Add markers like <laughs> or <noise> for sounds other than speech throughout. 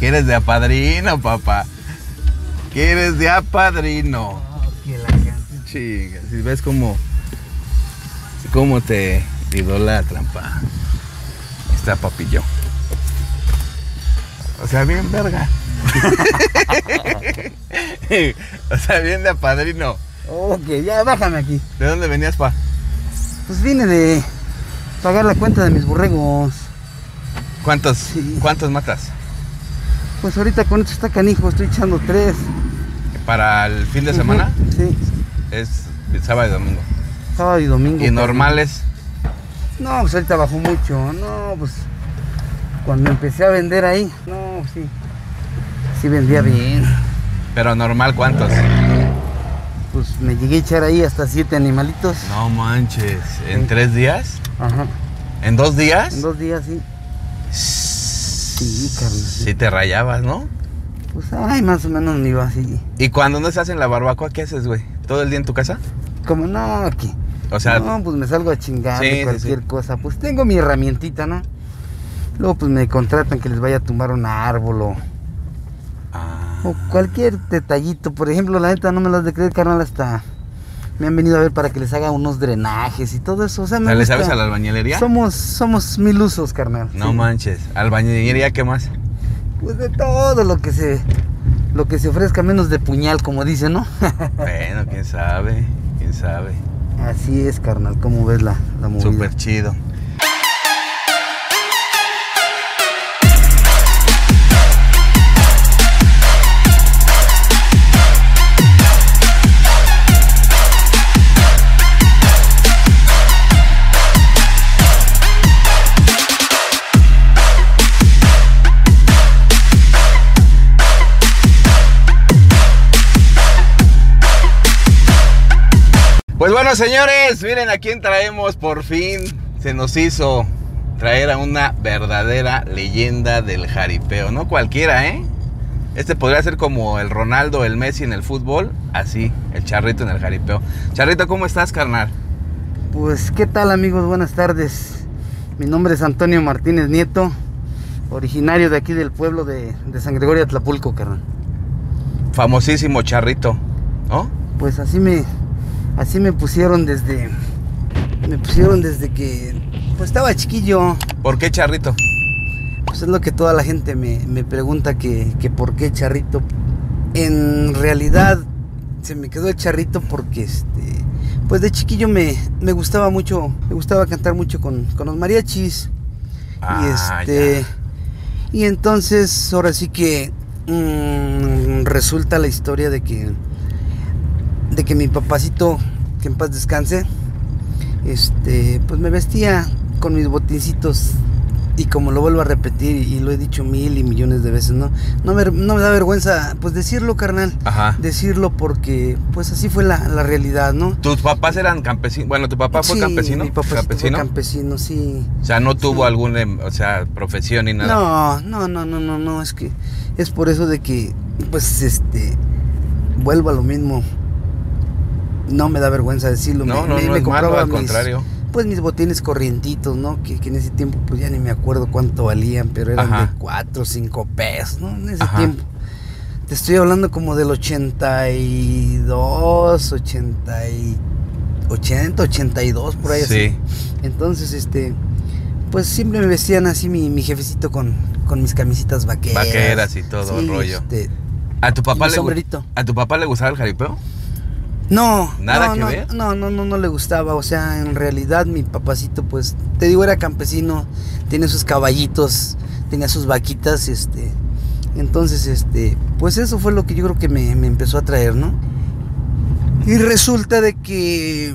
¿Quieres de apadrino, papá? ¿Quieres de apadrino? Oh, que la canción. Chinga, si ves cómo, cómo te idolatran, pa. Está papillo. O sea, bien verga. <laughs> o sea, bien de apadrino. Ok, ya bájame aquí. ¿De dónde venías, pa? Pues vine de pagar la cuenta de mis borregos. ¿Cuántos, Sí. ¿Cuántos matas? Pues ahorita con esto está canijo, estoy echando tres. ¿Para el fin de semana? Sí, Es sábado y domingo. sábado y domingo. ¿Y carnal. normales? No, pues ahorita bajó mucho. No, pues cuando empecé a vender ahí, no, pues sí. Sí vendía bien. ¿Pero normal cuántos? Pues me llegué a echar ahí hasta siete animalitos. No manches. ¿En Sí. tres días? Ajá. ¿En dos días? En dos días, sí. Sí, carnal. Sí te rayabas, ¿no? Pues ay, más o menos me iba así. ¿Y cuando no estás en la barbacoa, qué haces, güey? ¿Todo el día en tu casa? Como no, aquí. O sea, no, pues me salgo a chingar Sí, cualquier sí. cosa. Pues tengo mi herramientita, ¿no? Luego pues me contratan que les vaya a tumbar un árbol o, ah, o cualquier detallito. Por ejemplo, la neta no me las de creer, carnal, hasta me han venido a ver para que les haga unos drenajes y todo eso. O sea, me ¿le gusta. sabes a la albañilería? Somos, somos mil usos, carnal. No sí. manches. ¿Albañilería qué más? Pues de todo lo que se lo que se ofrezca menos de puñal, como dicen, ¿no? <laughs> bueno, quién sabe, quién sabe. Así es, carnal, ¿cómo ves la, la movida? Súper chido. Pues bueno, señores, miren a quién traemos por fin. Se nos hizo traer a una verdadera leyenda del jaripeo. No cualquiera, ¿eh? Este podría ser como el Ronaldo, el Messi en el fútbol. Así, el charrito en el jaripeo. Charrito, ¿cómo estás, carnal? Pues, ¿qué tal amigos? Buenas tardes. Mi nombre es Antonio Martínez Nieto, originario de aquí del pueblo de, de San Gregorio Atlapulco, carnal. Famosísimo charrito, ¿no? Pues así me, así me pusieron desde, me pusieron desde que, pues estaba chiquillo. ¿Por qué charrito? Pues es lo que toda la gente me, me pregunta que, que por qué charrito. En realidad se me quedó el charrito porque este, pues de chiquillo me, me gustaba mucho, me gustaba cantar mucho con, con los mariachis. Ah, y este. ya. Y entonces, ahora sí que mm, resulta la historia de que. Que mi papacito, que en paz descanse, este, pues me vestía con mis botincitos. Y como lo vuelvo a repetir, y lo he dicho mil y millones de veces, ¿no? No me, no me da vergüenza, pues decirlo, carnal. Ajá. Decirlo porque, pues así fue la, la realidad, ¿no? ¿Tus papás eran campesinos? Bueno, ¿tu papá fue Sí, campesino? Mi papá ¿Campesino? fue campesino, sí. O sea, no tuvo Sí. alguna, em, o sea, profesión ni nada. No, no, no, no, no, no, es que es por eso de que, pues, este, vuelvo a lo mismo. No me da vergüenza decirlo. No, me, no, me- no me es malo, compraba al mis- contrario. Pues mis botines corrientitos, ¿no? Que, que en ese tiempo, pues ya ni me acuerdo cuánto valían, pero eran Ajá. de 4 o 5 pesos, ¿no? En ese Ajá. tiempo. Te estoy hablando como del 82, 80, y, 80, 82, por ahí así. Sí. Entonces, este, pues siempre me vestían así mi, mi jefecito con, con mis camisitas vaqueras. Vaqueras y todo el rollo. este, ¿A tu papá le sombrerito. ¿A tu papá le gustaba el jaripeo? No, ¿Nada no, que no, ver? No, no, no, no le gustaba. O sea, en realidad mi papacito, pues, te digo, era campesino, tiene sus caballitos, tenía sus vaquitas, este. Entonces, este, pues eso fue lo que yo creo que me, me empezó a traer, ¿no? Y resulta de que,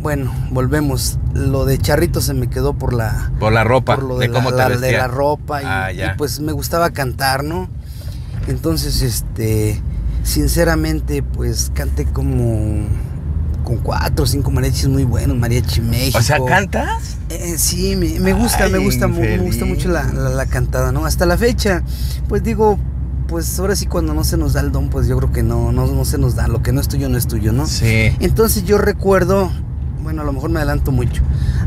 bueno, volvemos. Lo de charrito se me quedó por la, Por la ropa, por lo de, de, cómo la, te la- de la ropa y, Ah, ya. y, pues me gustaba cantar, ¿no? Entonces, este, sinceramente, pues canté como con cuatro o cinco mariachis muy buenos, Mariachi México. O sea, ¿cantas? Eh, sí, me, me gusta, me gusta, me gusta mucho la, la- la cantada, ¿no? Hasta la fecha, pues digo, pues ahora sí cuando no se nos da el don, pues yo creo que no, no, no se nos da, lo que no es tuyo no es tuyo, ¿no? Sí. Entonces yo recuerdo, bueno, a lo mejor me adelanto mucho.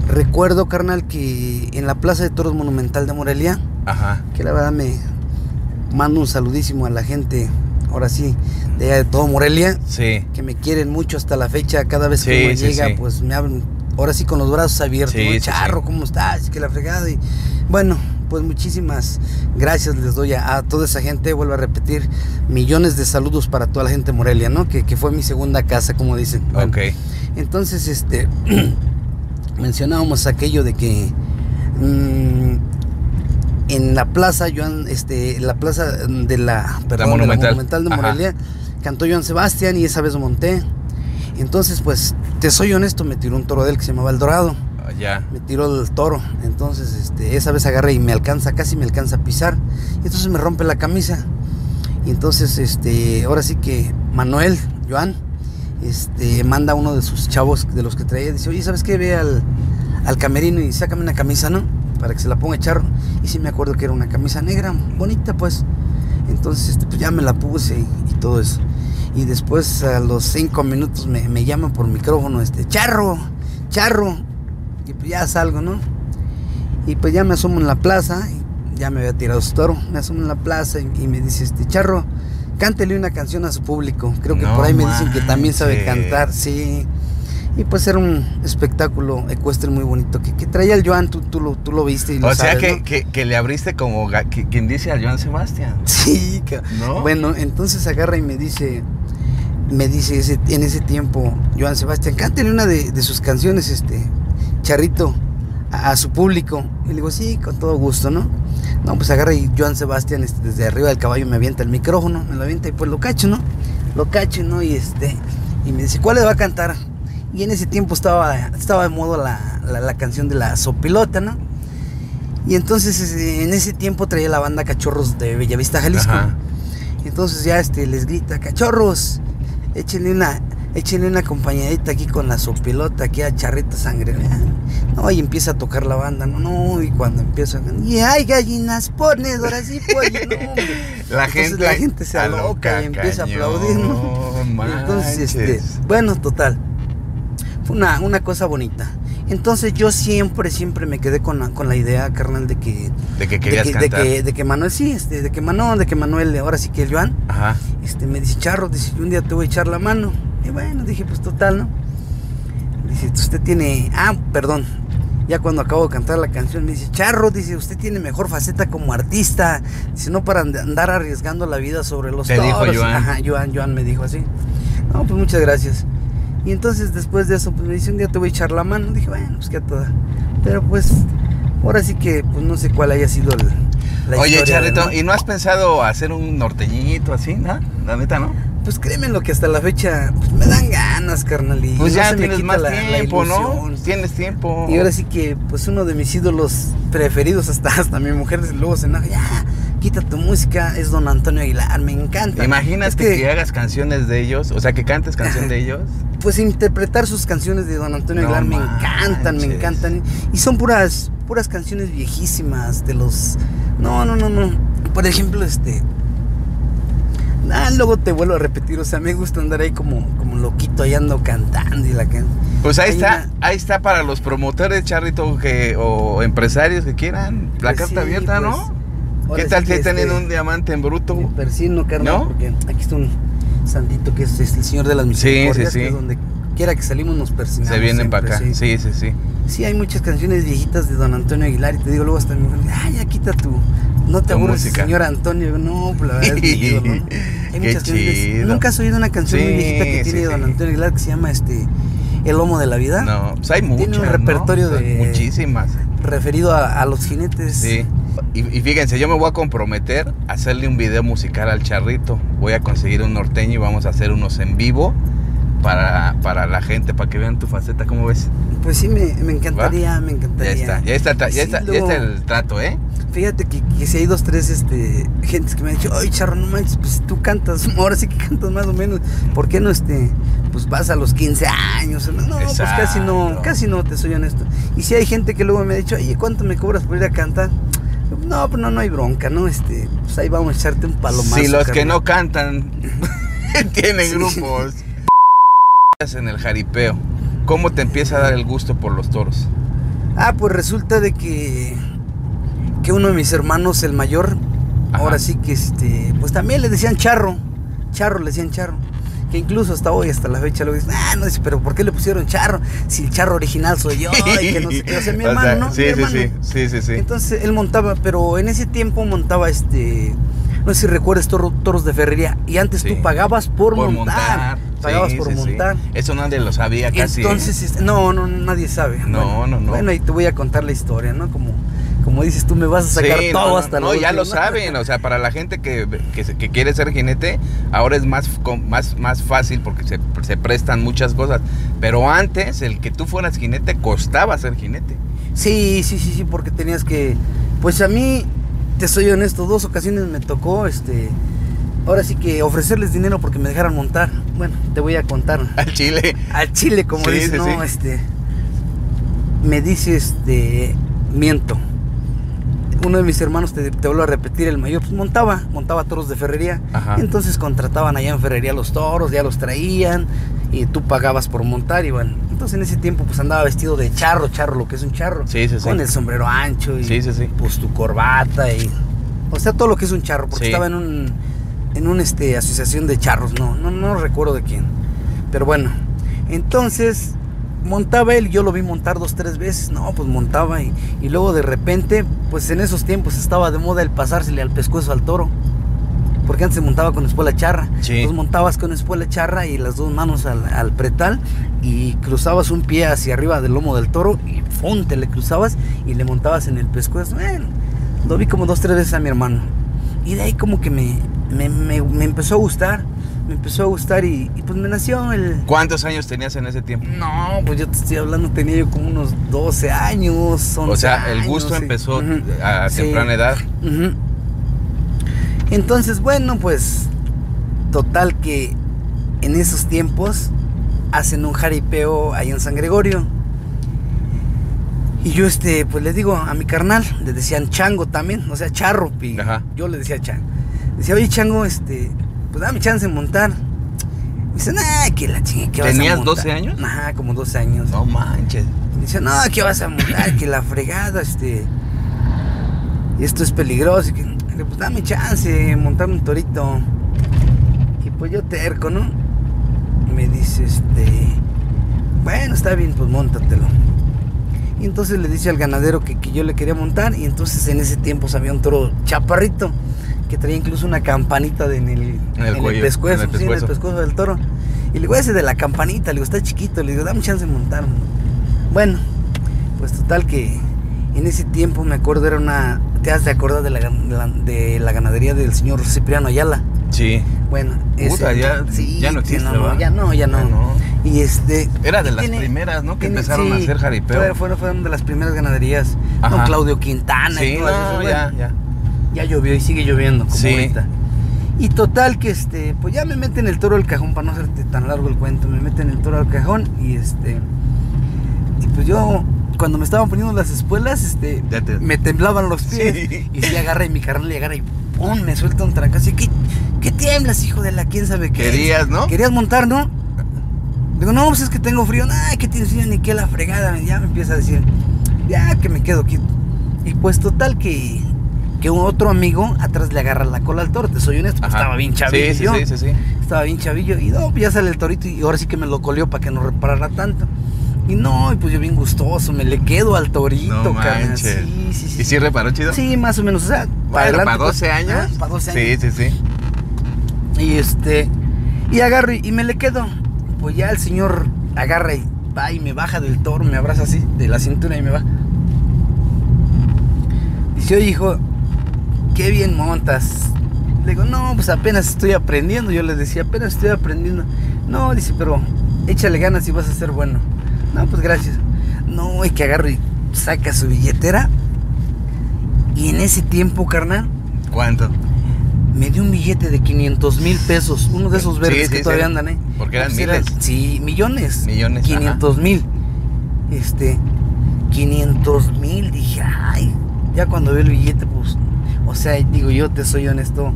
Recuerdo, carnal, que en la Plaza de Toros Monumental de Morelia, Ajá. que la verdad me, mando un saludísimo a la gente, ahora sí, de, allá de todo Morelia, Sí. que me quieren mucho hasta la fecha. Cada vez que uno sí, llega, sí. pues me abren, ahora sí con los brazos abiertos. Charro. ¿cómo estás? Que la fregada. Y bueno, pues muchísimas gracias les doy a, a toda esa gente. Vuelvo a repetir, millones de saludos para toda la gente de Morelia, ¿no? Que, que fue mi segunda casa, como dicen. Bueno, Ok. entonces, este, <clears throat> mencionábamos aquello de que mm, en la plaza, Joan, este, la plaza de la, perdón, de Monumental. de Ajá. Morelia, cantó Joan Sebastián y esa vez monté. Entonces, pues, te soy honesto, me tiró un toro de él que se llamaba El Dorado. Ah, Ya. Me tiró el toro. Entonces, este, esa vez agarré y me alcanza, casi me alcanza a pisar. Y entonces me rompe la camisa. Y entonces, este, ahora sí que Manuel, Joan, este, manda a uno de sus chavos de los que traía. Dice, oye, ¿sabes qué? Ve al, al camerino y sácame una camisa, ¿no? Para que se la ponga charro. Y sí me acuerdo que era una camisa negra, bonita, pues. Entonces, este, pues ya me la puse y, todo eso. Y después, a los cinco minutos, me, me llaman por micrófono, este, charro, charro. Y pues ya salgo, ¿no? Y pues ya me asomo en la plaza, y ya me había tirado su toro, me asomo en la plaza y, y me dice, este, Charro, cántele una canción a su público. Creo que No por ahí me dicen que también sabe cantar, sí. Y pues era un espectáculo ecuestre muy bonito que, que traía el Joan, tú, tú, lo, tú lo viste y lo O sea que, ¿no? que, que le abriste como que- quien dice a Joan Sebastián. Sí, ¿No? Bueno, entonces agarra y me dice, me dice ese- en ese tiempo, Joan Sebastián, cántele una de, de sus canciones, este, Charrito, a, a su público. Y le digo, sí, con todo gusto, ¿no? No, pues agarra y Joan Sebastián este, desde arriba del caballo me avienta el micrófono, me lo avienta y pues lo cacho, ¿no? Lo cacho, ¿no? Y este, y me dice, ¿cuál le va a cantar? Y en ese tiempo estaba, estaba de modo la, la, la canción de la sopilota, ¿no? Y entonces este, en ese tiempo traía la banda Cachorros de Bellavista, Jalisco. Ajá. Entonces ya este les grita, cachorros, échenle una, échenle una acompañadita aquí con la sopilota, aquí a charrita sangre. No, y empieza a tocar la banda, no, no, y cuando empieza, y hay gallinas ponedoras y pollo, no. <laughs> La Entonces gente, la gente se aloca y empieza a aplaudir, ¿no? Entonces, este, bueno, total. Fue una, una cosa bonita. Entonces yo siempre, siempre me quedé con la, con la idea, carnal, de que, De que de querías que, de cantar. que, de que Manuel, sí, este, de que Manuel, de que Manuel, ahora sí que el Joan, Ajá. este, me dice, Charro, dice, un día te voy a echar la mano. Y bueno, dije, pues total, ¿no? Dice, usted tiene, ah, perdón, ya cuando acabo de cantar la canción, me dice, Charro, dice, usted tiene mejor faceta como artista. Dice, no para and- andar arriesgando la vida sobre los Te dijo toros". Joan. Ajá, Joan, Joan me dijo así. No, pues muchas gracias. Y entonces después de eso, pues me dice, un día te voy a echar la mano. Dije, bueno, pues que a toda. Pero pues, ahora sí que, pues no sé cuál haya sido el, la Oye, historia, Charrito, ¿no? ¿y no has pensado hacer un norteñito así, no? La neta, ¿no? Pues créeme lo que hasta la fecha pues, me dan ganas, carnal. Y Pues no ya se me tienes quita más la- la tiempo, ¿no? Tienes tiempo. Y ahora sí que, pues uno de mis ídolos preferidos, hasta, hasta mi mujer luego se enoja, ya, quita tu música, es don Antonio Aguilar, me encanta. Imagínate Es que... hagas canciones de ellos, o sea, que cantes canción de ellos. <laughs> Pues interpretar sus canciones de don Antonio No Aguilar me encantan, me encantan. Y son puras, puras canciones viejísimas de los... No, no, no, no. Por ejemplo, este... Ah, luego te vuelvo a repetir, o sea, me gusta andar ahí como, como loquito, ahí ando cantando y la can... Pues ahí está, una- ahí está para los promotores, Charrito, que, o empresarios que quieran. La Pues carta sí, abierta, pues, ¿no? Ahora ¿Qué tal sí si que, tienen este, un diamante en bruto? Me persino, carnal, ¿No? porque aquí está un santito que es, es el Señor de las Misericordias, sí, que sí. es donde quiera que salimos nos persinamos. Se vienen siempre, para acá. Sí. Sí, sí, sí. Sí, hay muchas canciones viejitas de don Antonio Aguilar y te digo luego hasta mi mujer, ay, ya quita tu, no te aburres, señor Antonio. No, pues la verdad es ídolo, ¿no? <laughs> Hay Qué muchas canciones. chido. ¿Nunca has oído una canción muy Sí, viejita que sí, tiene don sí. Antonio Aguilar que se llama este El Lomo de la Vida? No, pues hay muchas. Tiene un ¿no? repertorio O sea, de- Muchísimas. Referido a, a los jinetes. Sí. Y, y fíjense, yo me voy a comprometer a hacerle un video musical al charrito. Voy a conseguir un norteño y vamos a hacer unos en vivo para, para la gente, para que vean tu faceta. ¿Cómo ves? Pues sí, me, me encantaría, me Ya encantaría. está, ya está, ya está, ya está el trato, ¿eh? Fíjate que, que si hay dos, tres este, gentes que me han dicho, oye charro, no manches, pues tú cantas, <laughs> ahora sí que cantas más o menos, ¿por qué no este, pues vas a los 15 años? No, pues casi no, casi no, te soy honesto. Y si hay gente que luego me ha dicho, oye, ¿cuánto me cobras por ir a cantar? No, pues no, no hay bronca, ¿no? Este, pues ahí vamos a echarte un palomazo. Si los que no cantan <laughs> tienen Sí. grupos. <laughs> En el jaripeo, ¿cómo te empieza a dar el gusto por los toros? Ah, pues resulta de que, que uno de mis hermanos, el mayor, Ajá. ahora sí que este, pues también le decían charro, charro le decían charro. Que incluso hasta hoy, hasta la fecha, lo dicen, ah, no dice, pero ¿por qué le pusieron charro? Si el charro original soy yo, <laughs> y que no sé qué, o sea, mi hermano, sea, ¿no? Sí, Mi sí, hermano. sí, sí, sí, sí. Entonces él montaba, pero en ese tiempo montaba este, no sé si recuerdas toro- toros de ferrería, y antes Sí. tú pagabas por, montar, pagabas sí, por montar. Eso nadie lo sabía casi. ¿eh? Entonces, este, no, no, nadie sabe. No, Bueno, no, no. Bueno, y te voy a contar la historia, ¿no? Como, como dices, tú me vas a sacar Sí, todo no, no, hasta no, lo ya lo <laughs> saben, o sea, para la gente que, que, que quiere ser jinete, ahora es más, más, más fácil porque se, se prestan muchas cosas. Pero antes, el que tú fueras jinete costaba ser jinete. Sí, sí, sí, sí, porque tenías que. Pues a mí, te soy honesto, dos ocasiones me tocó, este. Ahora sí que ofrecerles dinero porque me dejaran montar. Bueno, te voy a contar. <laughs> Al chile. Al chile, como Sí, dice, sí, no, este. Me dice, este. Miento. Uno de mis hermanos, te, te vuelvo a repetir, el mayor, pues montaba, montaba toros de ferrería. Ajá. Entonces contrataban allá en ferrería los toros, ya los traían y tú pagabas por montar y bueno. Entonces en ese tiempo pues andaba vestido de charro, charro, lo que es un charro. Sí, sí, sí. Con el sombrero ancho y pues tu corbata y... O sea, todo lo que es un charro, porque estaba en un, en un este, asociación de charros, no, no, no recuerdo de quién. Pero bueno, entonces montaba él, yo lo vi montar dos, tres veces, no, pues montaba y, y luego de repente, pues en esos tiempos estaba de moda el pasársele al pescuezo al toro. Porque antes se montaba con espuela charra. Sí. Entonces montabas con espuela charra y las dos manos al, al pretal y cruzabas un pie hacia arriba del lomo del toro y ¡fum! te le cruzabas y le montabas en el pescuezo. Bueno, lo vi como dos, tres veces a mi hermano. Y de ahí como que me, me, me- me empezó a gustar. Me empezó a gustar y, y pues me nació el... ¿Cuántos años tenías en ese tiempo? No, pues yo te estoy hablando, tenía yo como unos 12 años. 11 O sea, el gusto empezó a Sí. temprana edad. Entonces, bueno, pues total que en esos tiempos hacen un jaripeo ahí en San Gregorio. Y yo este, pues le digo a mi carnal, le decían chango también, o sea, charro. Yo le decía chango. Decía, oye chango, este, pues dame chance de montar. Me dice, nah, que la chingue, que vas a ¿Tenías montar?" 12 años? Ajá, como 12 años. No manches. Dice, no, que vas a montar, que la fregada, este. Esto es peligroso. Y que, pues dame chance de montar un torito. Y pues yo terco, ¿no? Me dice, este. Bueno, está bien, pues montatelo. Y entonces le dice al ganadero que, que yo le quería montar. Y entonces en ese tiempo había un toro chaparrito que traía incluso una campanita de- en el, En el cuello, pescuezo, en el sí, en el pescuezo. del toro. Y le digo, ese de la campanita, le digo, está chiquito, le digo, dame chance de montar. Bueno, pues total que en ese tiempo me acuerdo, era una. ¿Te has de acordar de la, de la- de la ganadería del señor Cipriano Ayala? Sí. Bueno, Puta, ya- ya no existe, no, ya no, ya no. No. Y este. Era de y las primeras, ¿no? Que tiene- empezaron a hacer jaripeo. Fue- Fueron, fueron de las primeras ganaderías. Ajá. Don Claudio Quintana y Sí, todas no, esas, ya, bueno, ya. ya llovió y sigue lloviendo como Sí. ahorita. Y total que este, pues ya me meten el toro al cajón para no hacerte tan largo el cuento, me meten el toro al cajón y este y pues yo cuando me estaban poniendo las espuelas, este Ya te- me temblaban los pies Sí. y sí agarra y mi carnal le agarra y ¡pum! me suelta un trancazo y ¿qué, qué tiemblas, hijo de la quién sabe qué? Querías, ¿no? Querías montar, ¿no? Digo, no, pues es que tengo frío. Ay, que tienes frío, ni que la fregada. Ya me empieza a decir, ya que me quedo aquí. Y pues total que, que un otro amigo atrás le agarra la cola al toro. Te soy honesto, pues, Ajá. estaba bien chavillo. Sí, sí, sí, sí. Estaba bien chavillo. Y no, pues ya sale el torito y ahora sí que me lo colió para que no reparara tanto. Y no, y pues yo bien gustoso, me le quedo al torito, No manches. Sí, sí, sí. ¿Y sí reparó chido? Sí, más o menos. O sea, Bueno, adelante, para pues, 12 años. ah, Para 12 años. Sí, sí, sí. Y este, y agarro y, y me le quedo. Pues ya el señor agarra y va y me baja del toro, me abraza así de la cintura y me va. Dice, oye hijo, qué bien montas. Le digo, no, pues apenas estoy aprendiendo. Yo le decía, apenas estoy aprendiendo. No, dice, pero échale ganas y vas a ser bueno. No, pues gracias. No, y que agarro y saca su billetera. Y en ese tiempo, carnal, ¿Cuánto? me dio un billete de 500 mil pesos, uno de esos verdes Sí, que sí, todavía andan, ¿eh? Porque eran Pues miles. sí, millones. Millones, 500 mil. Este, 500 mil, dije, ay, ya cuando veo el billete, pues, o sea, digo, yo te soy honesto,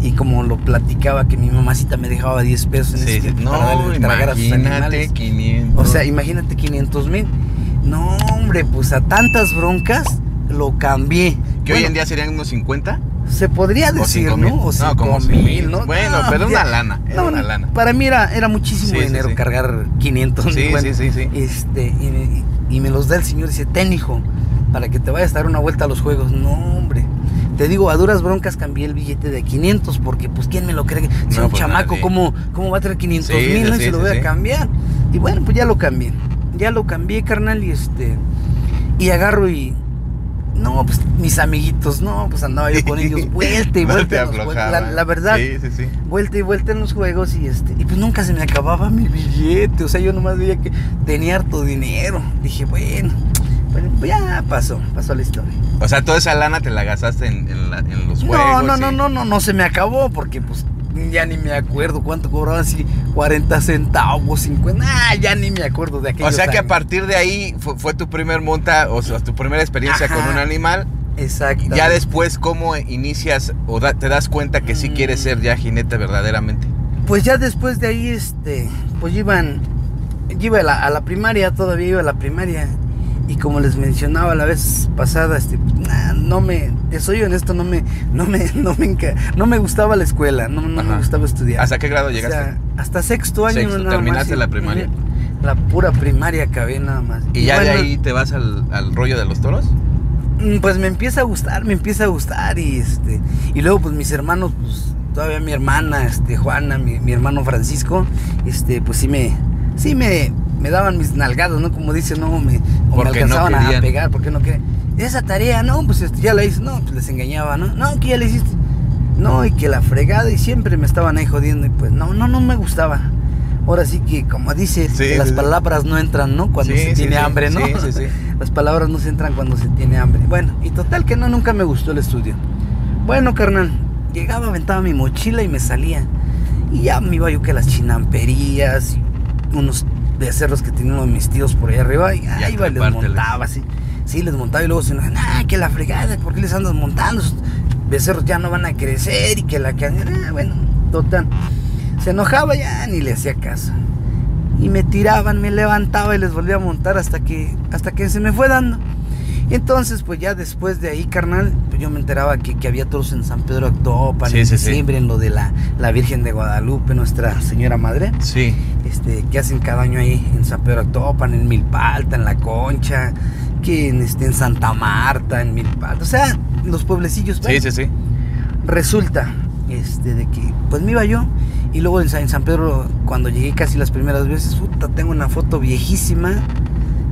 y como lo platicaba, que mi mamacita me dejaba 10 pesos en Sí, ese tiempo para No, darle de tragar a sus animales. 500. O sea, imagínate 500 mil. No, hombre, pues a tantas broncas lo cambié. que hoy Bueno, en día serían unos 50. Se podría O decir, cinco ¿no? mil. O No, cinco como mil, mil. ¿no? Bueno, No, pero una lana, era no, una lana. Para mí era, era muchísimo Sí, dinero sí. cargar 500 Sí, bueno, sí, sí, sí. Este, y me, y me los da el señor y dice, ten hijo, para que te vayas a dar una vuelta a los juegos. No, hombre. Te digo, a duras broncas cambié el billete de 500 porque, pues, ¿quién me lo cree? Si No, un pues, chamaco, nadie. ¿cómo, ¿cómo va a traer 500 Sí, mil? no? Y sí, se lo voy a cambiar. Y bueno, pues ya lo cambié. Ya lo cambié, carnal, y este... Y agarro y... No, pues mis amiguitos, no, pues andaba yo con ellos <laughs> vuelta y No vuelta. en los la, la verdad, Sí, sí, sí. vuelta y vuelta en los juegos y este y pues nunca se me acababa mi billete, o sea, yo nomás veía que tenía harto dinero. Dije, bueno, pues ya pasó, pasó la historia. O sea, toda esa lana te la gastaste en, en la- en los No, juegos. no, y- no, no, no, no se me acabó porque pues ya ni me acuerdo cuánto cobraban, si 40 centavos, 50, ah, ya ni me acuerdo de aquellos O sea que a partir de ahí fue, fue tu primer monta, o sea, tu primera experiencia Ajá. con un animal. Exacto. Ya después, ¿cómo inicias o da- te das cuenta que sí Mm. quieres ser ya jinete verdaderamente? Pues ya después de ahí, este, pues iban, iba a la, a la primaria, todavía iba a la primaria. Y como les mencionaba la vez pasada, este, nah, no me, soy honesto, no me, no me, <laughs> no me, no me gustaba la escuela, no, no me gustaba estudiar. ¿Hasta qué grado O llegaste? sea, hasta sexto año. Sexto, nada terminaste más, la primaria. La pura primaria acabé nada más. ¿Y ya de ahí te vas al, al rollo de los toros? Mm, Pues me empieza a gustar, me empieza a gustar y este y luego pues mis hermanos, pues todavía mi hermana, este Juana, mi, mi hermano Francisco, este pues sí me sí me, me daban mis nalgadas, ¿no? Como dicen, no me, o me no alcanzaban a pegar, porque no querían. Esa tarea, no, pues este, ya la hice, no, pues les engañaba, ¿no? No, que ya la hiciste. No, y que la fregada y siempre me estaban ahí jodiendo y pues no, no, no me gustaba. Ahora sí que como Sí, que las sí, palabras no entran, ¿no? Cuando Sí, se tiene hambre, ¿no? Sí, sí, sí. <laughs> Las palabras no se entran cuando se tiene hambre. Bueno, y total que no, nunca me gustó el estudio. Bueno, carnal, llegaba, aventaba mi mochila y me salía. Y ya me iba yo que las chinamperías, unos becerros que tenían unos mis tíos por ahí arriba, y ahí iba les montaba, así. Sí, les montaba y luego se enojaban, ah, que la fregada, ¿por qué les andas montando? Esos becerros ya no van a crecer y que la que... Ah, bueno, total. Se enojaba ya, ni le hacía caso. Y me tiraban, me levantaba y les volvía a montar hasta que, hasta que se me fue dando. Y entonces, pues ya después de ahí, carnal, pues yo me enteraba que, que había toros en San Pedro Actopan, Sí, en sí, sí. diciembre, en lo de la, la Virgen de Guadalupe, Nuestra Señora Madre, Sí. este, que hacen cada año ahí en San Pedro Actopan, en Milpalta, en La Concha, que en, este, en Santa Marta, en Milpalta, o sea, los pueblecillos. Sí, sí, sí. resulta este de que pues me iba yo y luego en San Pedro cuando llegué casi las primeras veces puta, tengo una foto viejísima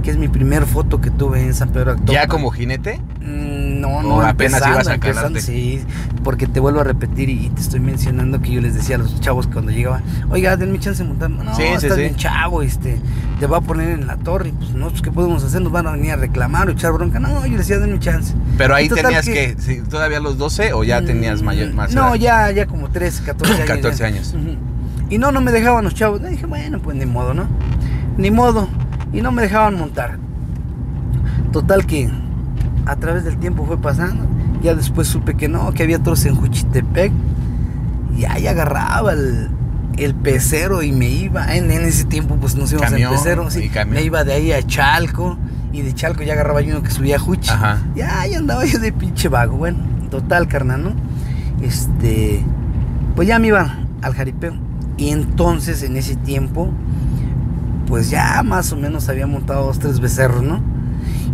que es mi primer foto que tuve en San Pedro Actopan. ¿Ya como jinete? Mm, no ¿O no apenas ibas a calarte? sí porque te vuelvo a repetir y, y te estoy mencionando que yo les decía a los chavos cuando llegaba oiga denme chance de montar no Sí, sí, estás sí. bien chavo este te va a poner en la torre y pues no pues qué podemos hacer nos van a venir a reclamar o echar bronca no yo les decía denme chance Pero ahí Y total tenías que- todavía los 12 o ya tenías Mm, mayor, más No, edad? ya, ya como 13, 14 <clears throat> años. 14 ya. años. Y no, no me dejaban los chavos. Le dije, bueno, pues ni modo, ¿no? Ni modo. Y no me dejaban montar. Total que a través del tiempo fue pasando. Ya después supe que no, que había otros en Juchitepec. Y ahí agarraba el, el pecero y me iba. En, en ese tiempo pues nos íbamos Camión, en pecero. Sí, me iba de ahí a Chalco. Y de Chalco ya agarraba yo uno que subía a Juchi. Ya, ya andaba yo de pinche vago. Bueno, total, carnal, ¿no? Este. Pues ya me iba al jaripeo. Y entonces, en ese tiempo, pues ya más o menos había montado dos, tres becerros, ¿no?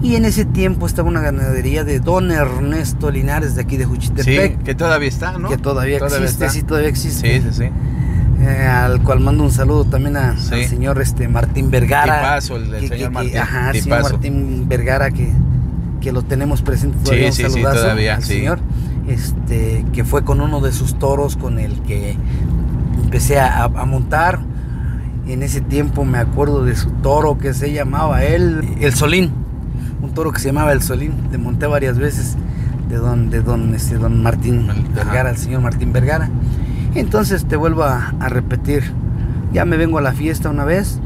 Y en ese tiempo estaba una ganadería de don Ernesto Linares de aquí de Sí, Juchitepec. que todavía está, ¿no? Que todavía, existe, está. sí, todavía existe. Sí, sí, sí. Eh, al cual mando un saludo también a- Sí. al señor este Martín Vergara. Tipazo, el del que- señor que- Martín. Ajá, el señor. Martín Vergara que, que lo tenemos presente todavía. Sí, un sí, sí, saludazo todavía, al sí. señor. Este, que fue con uno de sus toros con el que empecé a, a montar. En ese tiempo me acuerdo de su toro que se llamaba él, el Solín. Un toro que se llamaba el Solín. Le monté varias veces de don, de don, este, don Martín Ajá. Vergara, el señor Martín Vergara. Entonces te vuelvo a, a repetir. Ya me vengo a la fiesta una vez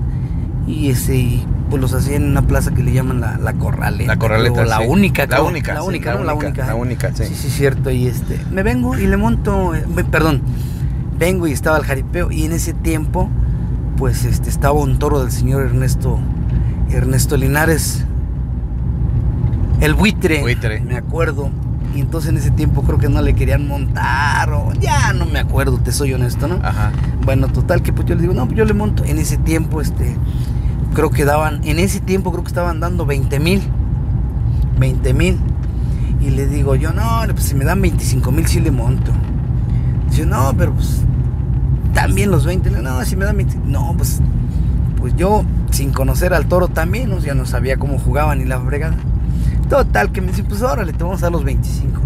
y ese pues los hacía en una plaza que le llaman la, la Corraleta. La Corraleta, la sí. única, La única, La sí, única, la única, única. la única, sí. Sí, sí, cierto. Y este, me vengo y le monto, eh, perdón, vengo y estaba el jaripeo y en ese tiempo, pues este, estaba un toro del señor Ernesto, Ernesto Linares, el buitre, Buitre. me acuerdo. Y entonces en ese tiempo creo que no le querían montar o ya no me acuerdo, te soy honesto, ¿no? Ajá. Bueno, total que pues yo le digo, no, pues yo le monto. En ese tiempo, este, creo que daban, en ese tiempo creo que estaban dando 20 mil. 20 mil. Y le digo yo, no, pues si me dan 25 mil sí le monto. Dice, no, pero pues también los 20. No, si me dan 20. No, pues, pues yo, sin conocer al toro también, o sea, no sabía cómo jugaban ni la fregada. Total, que me dice, pues órale, te vamos a dar los 25.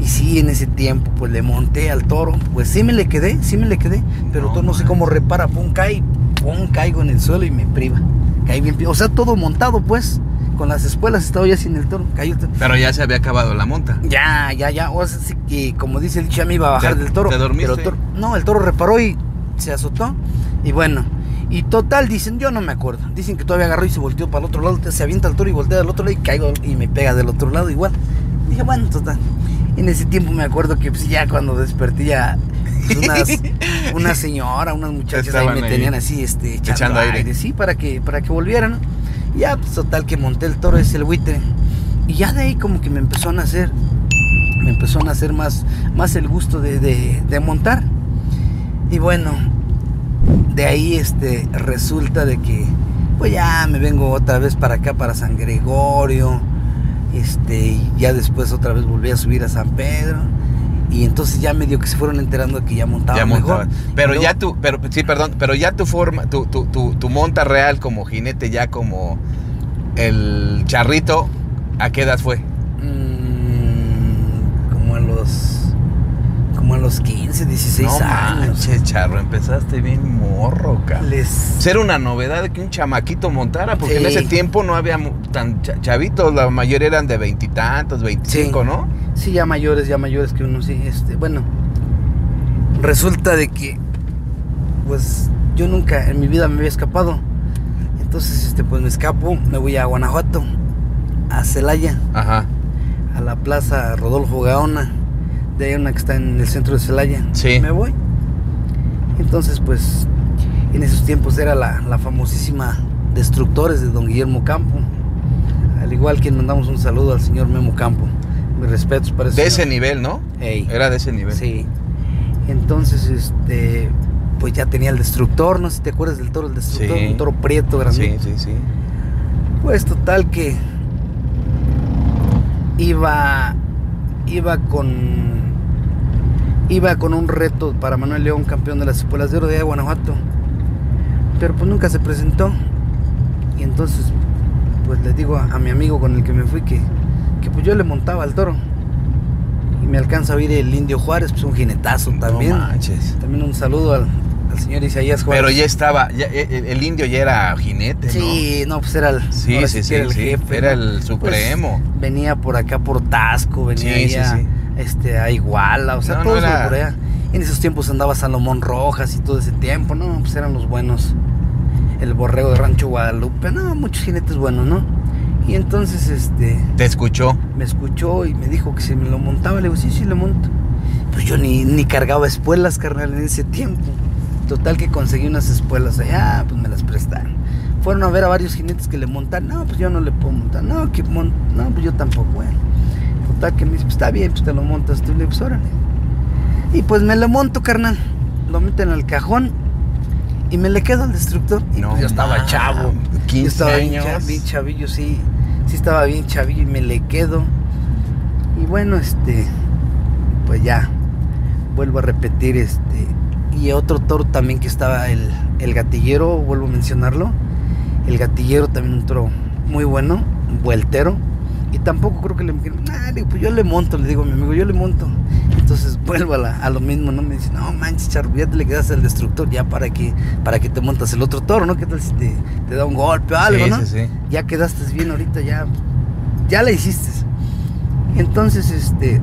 Y sí, en ese tiempo, pues le monté al toro. Pues sí me le quedé, sí me le quedé. Pero No tú no sé cómo repara, pum, cae, pum, caigo en el suelo y me priva. Caí bien, o sea, todo montado, pues. Con las espuelas estaba ya sin el toro. Cayó. Pero ya se había acabado la monta. Ya, ya, ya. O sea, sí que como dice el dicho, ya me iba a bajar ¿Te- del toro. te dormiste? pero el toro- no, el toro reparó y se azotó. Y bueno, y total, dicen, yo no me acuerdo. Dicen que todavía agarró y se volteó para el otro lado. Se avienta el toro y voltea del otro lado y caigo y me pega del otro lado igual. Dije, bueno, total. En ese tiempo me acuerdo que pues, ya cuando desperté ya pues, unas, <laughs> una señora, unas muchachas ahí me ahí. tenían así, este, echando, Echando aire. aire. sí, para que, para que volvieran. Ya, pues total que monté el toro, es el buitre. Y ya de ahí como que me empezó a nacer, me empezó a nacer más, más el gusto de, de- montar. Y bueno, de ahí este, resulta de que, pues ya me vengo otra vez para acá, para San Gregorio. Este, ya después otra vez volví a subir a San Pedro. Y entonces ya medio que se fueron enterando de que ya montaba ya mejor. montaba. Pero ya tu, pero sí, perdón, pero ya tu forma, tu, tu, tu, tu monta real como jinete, ya como el charrito, ¿a qué edad fue? Mm, como a los como a los 15, 16 no años. manches, charro, empezaste bien morro, cabrón. Les era una novedad de que un chamaquito montara, porque en ese tiempo no había tan cha- chavitos, la mayoría eran de veintitantos, veinticinco, Sí. ¿no? Sí, ya mayores, ya mayores que uno, sí, este, bueno, resulta de que, pues, yo nunca en mi vida me había escapado, entonces, este, pues me escapo, me voy a Guanajuato, a Celaya, Ajá. a la plaza Rodolfo Gaona, de ahí una que está en el centro de Celaya, Sí. me voy, entonces, pues, en esos tiempos era la, la famosísima Destructores de Don Guillermo Campo, al igual que mandamos un saludo al señor Memo Campo, mis respetos para ese De ese nivel, ¿no? Ey. Era de ese nivel. Sí. Entonces, este, pues ya tenía el destructor, no sé si te acuerdas del toro, el destructor, Sí. un toro prieto, sí, grande. sí. sí. Pues total que iba, iba con, iba con un reto para Manuel León, campeón de las espuelas de oro de Guanajuato. Pero pues nunca se presentó. Y entonces, pues le digo a, a mi amigo con el que me fui que, que pues yo le montaba al toro. Y me alcanza a oír el Indio Juárez, pues un jinetazo también. No manches. También un saludo al, al señor Isaías Juárez. Pero ya estaba, ya, eh, el, el indio ya era jinete, ¿no? Sí, no, pues era el, Sí, sí, era el sí, jefe. era ¿no? el Pues, supremo. venía por acá por Tasco, venía Sí, sí, allá, sí. este, a Iguala, o sea, No, todo era- por allá. En esos tiempos andaba Salomón Rojas y todo ese tiempo, ¿no? Pues eran los buenos. El borrego de Rancho Guadalupe, no, muchos jinetes buenos, ¿no? Y entonces, este, Te escuchó. me escuchó y me dijo que si me lo montaba, le digo, sí, sí, lo monto. Pues yo ni, ni cargaba espuelas, carnal, en ese tiempo. Total que conseguí unas espuelas allá, pues me las prestaron. Fueron a ver a varios jinetes que le montan, no, pues yo no le puedo montar, no, que mon- no, pues yo tampoco, bueno. Total que me dice, pues está bien, pues te lo montas tú, le digo, pues órale. Y pues me lo monto, carnal. Lo meten al cajón y me le quedo al destructor. Y No pues yo estaba chavo. 15 yo estaba años. bien chavillo, sí. Estaba bien chavillo y me le quedo. Y bueno, este, pues ya, vuelvo a repetir, este, y otro toro también que estaba el, el gatillero, vuelvo a mencionarlo, el gatillero también un toro muy bueno, vueltero, y tampoco creo que le ah, digo, pues yo le monto, le digo a mi amigo, yo le monto. Entonces vuelvo a, la- a lo mismo, ¿no? Me dice, no manches, charro, ya te le quedaste al destructor, ya para que, para que te montas el otro toro, ¿no? ¿Qué tal si te, te da un golpe o algo, sí, no? sí, sí. ya quedaste bien ahorita, ya, ya la hiciste. Entonces, este,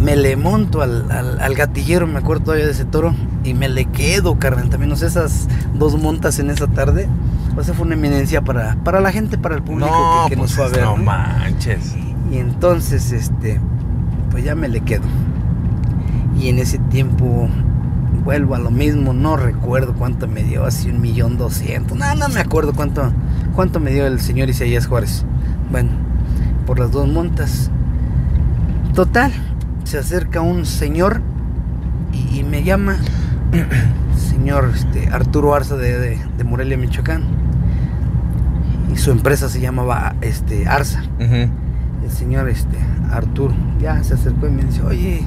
me le monto al, al- al gatillero, me acuerdo todavía de ese toro, y me le quedo, carnal, también, o sea, esas dos montas en esa tarde, o sea, fue una eminencia para, para la gente, para el público No, que, que pues nos fue a ver. no ¿no? manches. Y entonces, este, pues ya me le quedo. Y en ese tiempo vuelvo a lo mismo, no recuerdo cuánto me dio, así un millón doscientos, no, no me acuerdo cuánto, cuánto me dio el señor Isaías Juárez. Bueno, por las dos montas. Total, se acerca un señor y, me llama, <clears throat> señor este, Arturo Arza de, de- Morelia, Michoacán. Y su empresa se llamaba este, Arza. El señor este, Arturo ya se acercó y me dice, oye,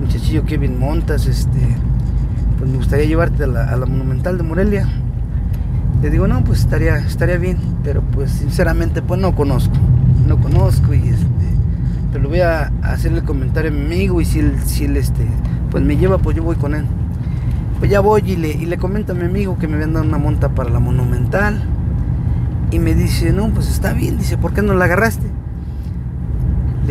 muchachillo Kevin Montas, este, pues me gustaría llevarte a la, a la Monumental de Morelia. Le digo, no, pues estaría, estaría bien, pero pues sinceramente pues no conozco, no conozco y este, pero voy a hacer el comentario a mi amigo y si él, si él este, pues me lleva, pues yo voy con él. Pues ya voy y le, y le comento a mi amigo que me habían dado una monta para la Monumental. Y me dice, no, pues está bien, dice, ¿por qué no la agarraste?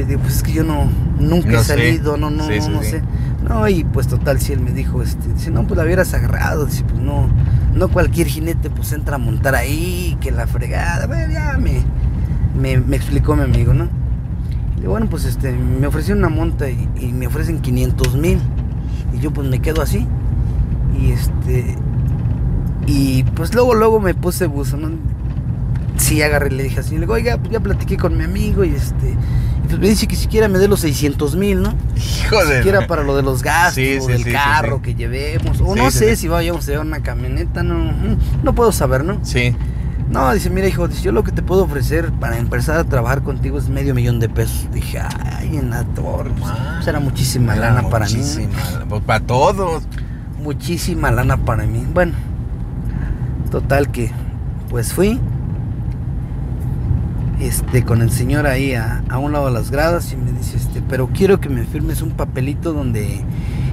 Le digo, pues es que yo no, nunca No he sé. salido, no, no, Sí, no, sí, no sí. sé. No, y pues total, si él me dijo, este, dice, no, pues la hubieras agarrado, dice, pues no, no cualquier jinete pues entra a montar ahí, que la fregada, bueno, ya me, me, me explicó mi amigo, ¿no? Y bueno, pues este, me ofrecieron una monta y, y me ofrecen 500 mil, y yo pues me quedo así, y este, y pues luego, luego me puse buzo, ¿no? Sí, agarré y le dije así, le digo, oiga, pues ya platiqué con mi amigo y este, me dice que siquiera me dé los 600 mil, ¿no? Hijo de. Siquiera para lo de los gastos, Sí, sí, del sí, carro que llevemos, o no sé si vayamos a llevar una camioneta, no, mm, no puedo saber, ¿no? Sí. No, dice, mira hijo, dice, yo lo que te puedo ofrecer para empezar a trabajar contigo es medio millón de pesos. Dije, ay, en la torre, pues, pues era muchísima Era lana para mí. muchísima lana, pues, para todos. muchísima lana para mí. Bueno, total que pues fui este con el señor ahí a, a un lado de las gradas y me dice este, pero quiero que me firmes un papelito donde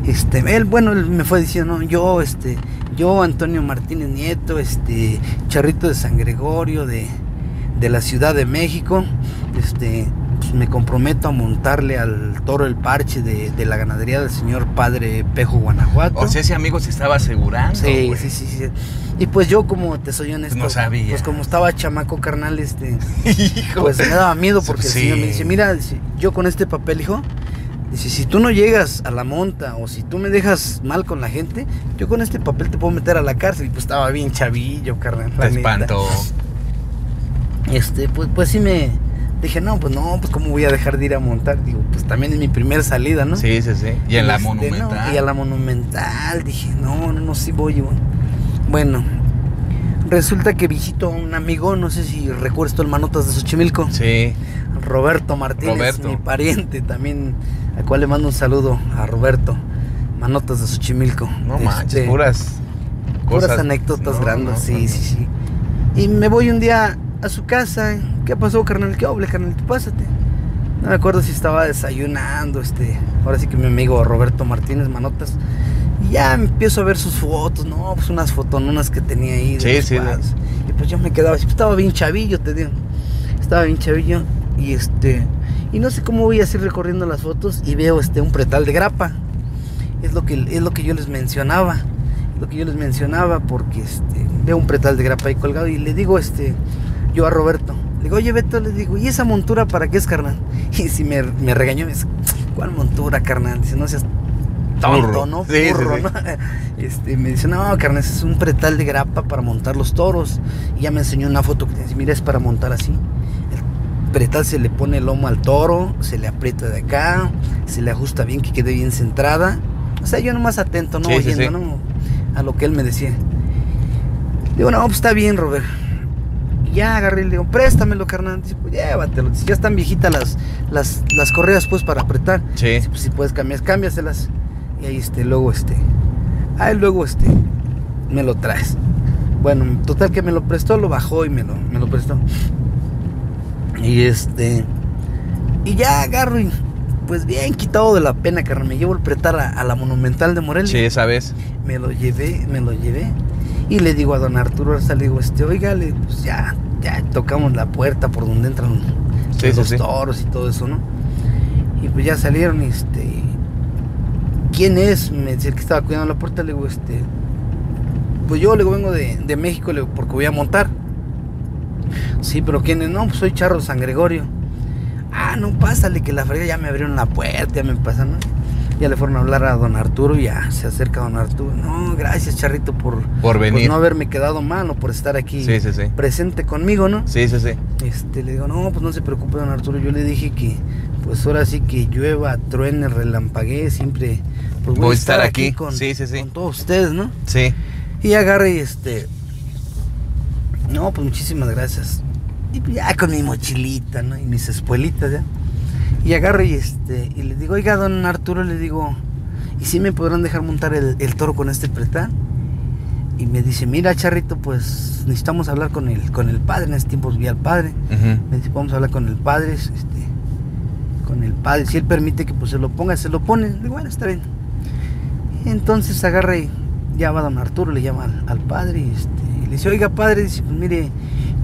este él bueno él me fue diciendo, yo este yo Antonio Martínez Nieto, este Charrito de San Gregorio de de la Ciudad de México, este me comprometo a montarle al toro el parche de, de la ganadería del señor Padre Pejo Guanajuato. O sea, ese amigo se estaba asegurando. Sí, sí, sí, sí. Y pues yo como te soy honesto, No sabía. pues como estaba chamaco carnal, este, Hijo. pues me daba miedo porque Sí. el señor me dice, mira, dice, yo con este papel, hijo, dice, si tú no llegas a la monta o si tú me dejas mal con la gente, yo con este papel te puedo meter a la cárcel. Y pues estaba bien chavillo, carnal. Te espantó. Este, pues, pues sí me dije, no, pues no, pues cómo voy a dejar de ir a montar. Digo, pues también es mi primera salida, ¿no? Sí, sí, sí. Y en la Este, no, monumental. y a la monumental. Dije, no, no, no, sí voy. Bueno, bueno resulta que visito a un amigo, no sé si recuerdas tú el Manotas de Xochimilco. Sí. Roberto Martínez, Roberto. mi pariente también, a cual le mando un saludo a Roberto. Manotas de Xochimilco. No Este, manches, puras puras cosas. anécdotas No, grandes, no, sí, sí, sí. Y me voy un día a su casa. ¿Qué pasó, carnal? ¿Qué hable, carnal? Pásate. No me acuerdo si estaba desayunando, este. Ahora sí que mi amigo Roberto Martínez Manotas. Y ya empiezo a ver sus fotos, no, pues unas fotononas que tenía ahí. de Sí, sí. Y pues yo me quedaba así, estaba bien chavillo, te digo. Estaba bien chavillo. Y este. Y no sé cómo voy así recorriendo las fotos y veo este un pretal de grapa. Es lo que, es lo que yo les mencionaba. Lo que yo les mencionaba porque este, veo un pretal de grapa ahí colgado y le digo este, yo a Roberto, le digo, oye Beto, le digo, ¿y esa montura para qué es, carnal? <laughs> Y si me, me regañó, me dice, ¿cuál montura, carnal? Dice, no seas tonto, Burro. ¿no? Sí, sí, Burro, sí. ¿no? <laughs> Este, me dice, no, carnal, ese es un pretal de grapa para montar los toros. Y ya me enseñó una foto que dice, mira, es para montar así. El pretal se le pone el lomo al toro, se le aprieta de acá, se le ajusta bien, que quede bien centrada. O sea, yo nomás atento, no oyendo. ¿no? A lo que él me decía. Digo, no, pues está bien, Robert. Ya agarré y le digo, préstamelo, carnal. Dice, pues llévatelo. Dice, ya están viejitas las, las, las correas, pues, para apretar. Sí. Dice, pues si puedes cambiar, cámbiaselas. Y ahí, este, luego, este. Ahí luego, este, me lo traes. Bueno, total que me lo prestó, lo bajó y me lo, me lo prestó. Y este. Y ya agarro y. Pues bien quitado de la pena, carnal. Me llevo el pretar a, a la Monumental de Morelia. Sí, esa vez. Me lo llevé, me lo llevé. Y le digo a don Arturo Arza, le digo, este, oiga, le, pues ya, ya tocamos la puerta por donde entran Sí, los sí. toros y todo eso, ¿no? Y pues ya salieron, y, este. ¿Quién es? Me decía el que estaba cuidando la puerta, le digo, este. Pues yo le digo, vengo de, de México, le digo, porque voy a montar. Sí, pero ¿quién es? No, pues soy Charro San Gregorio. Ah, no, pásale, que la frega ya me abrieron la puerta, ya me pasan, ¿no? Ya le fueron a hablar a don Arturo ya se acerca don Arturo. No, gracias, Charrito, por, Por venir. por no haberme quedado mal o por estar aquí Sí, sí, sí. presente conmigo, ¿no? Sí, sí, sí. Este, le digo, no, pues no se preocupe, don Arturo. Yo le dije que pues ahora sí que llueva, truene, relampaguee, siempre pues Voy a estar aquí. Sí, sí, sí. con todos ustedes, ¿no? Sí. Y agarre y este. No, pues muchísimas gracias. Y ya con mi mochilita, ¿no? Y mis espuelitas ya. Y agarre y este. Y le digo, oiga, don Arturo, le digo, ¿y si me podrán dejar montar el, el toro con este pretal? Y me dice, mira, Charrito, pues necesitamos hablar con el, con el padre. En ese tiempo vi al padre. Ujú. Me dice, vamos a hablar con el padre, este, con el padre. Si él permite que pues se lo ponga, se lo pone. Le digo, bueno, está bien. Entonces agarra y llama a don Arturo, le llama al, al padre y, este, y le dice, oiga padre, dice, pues mire,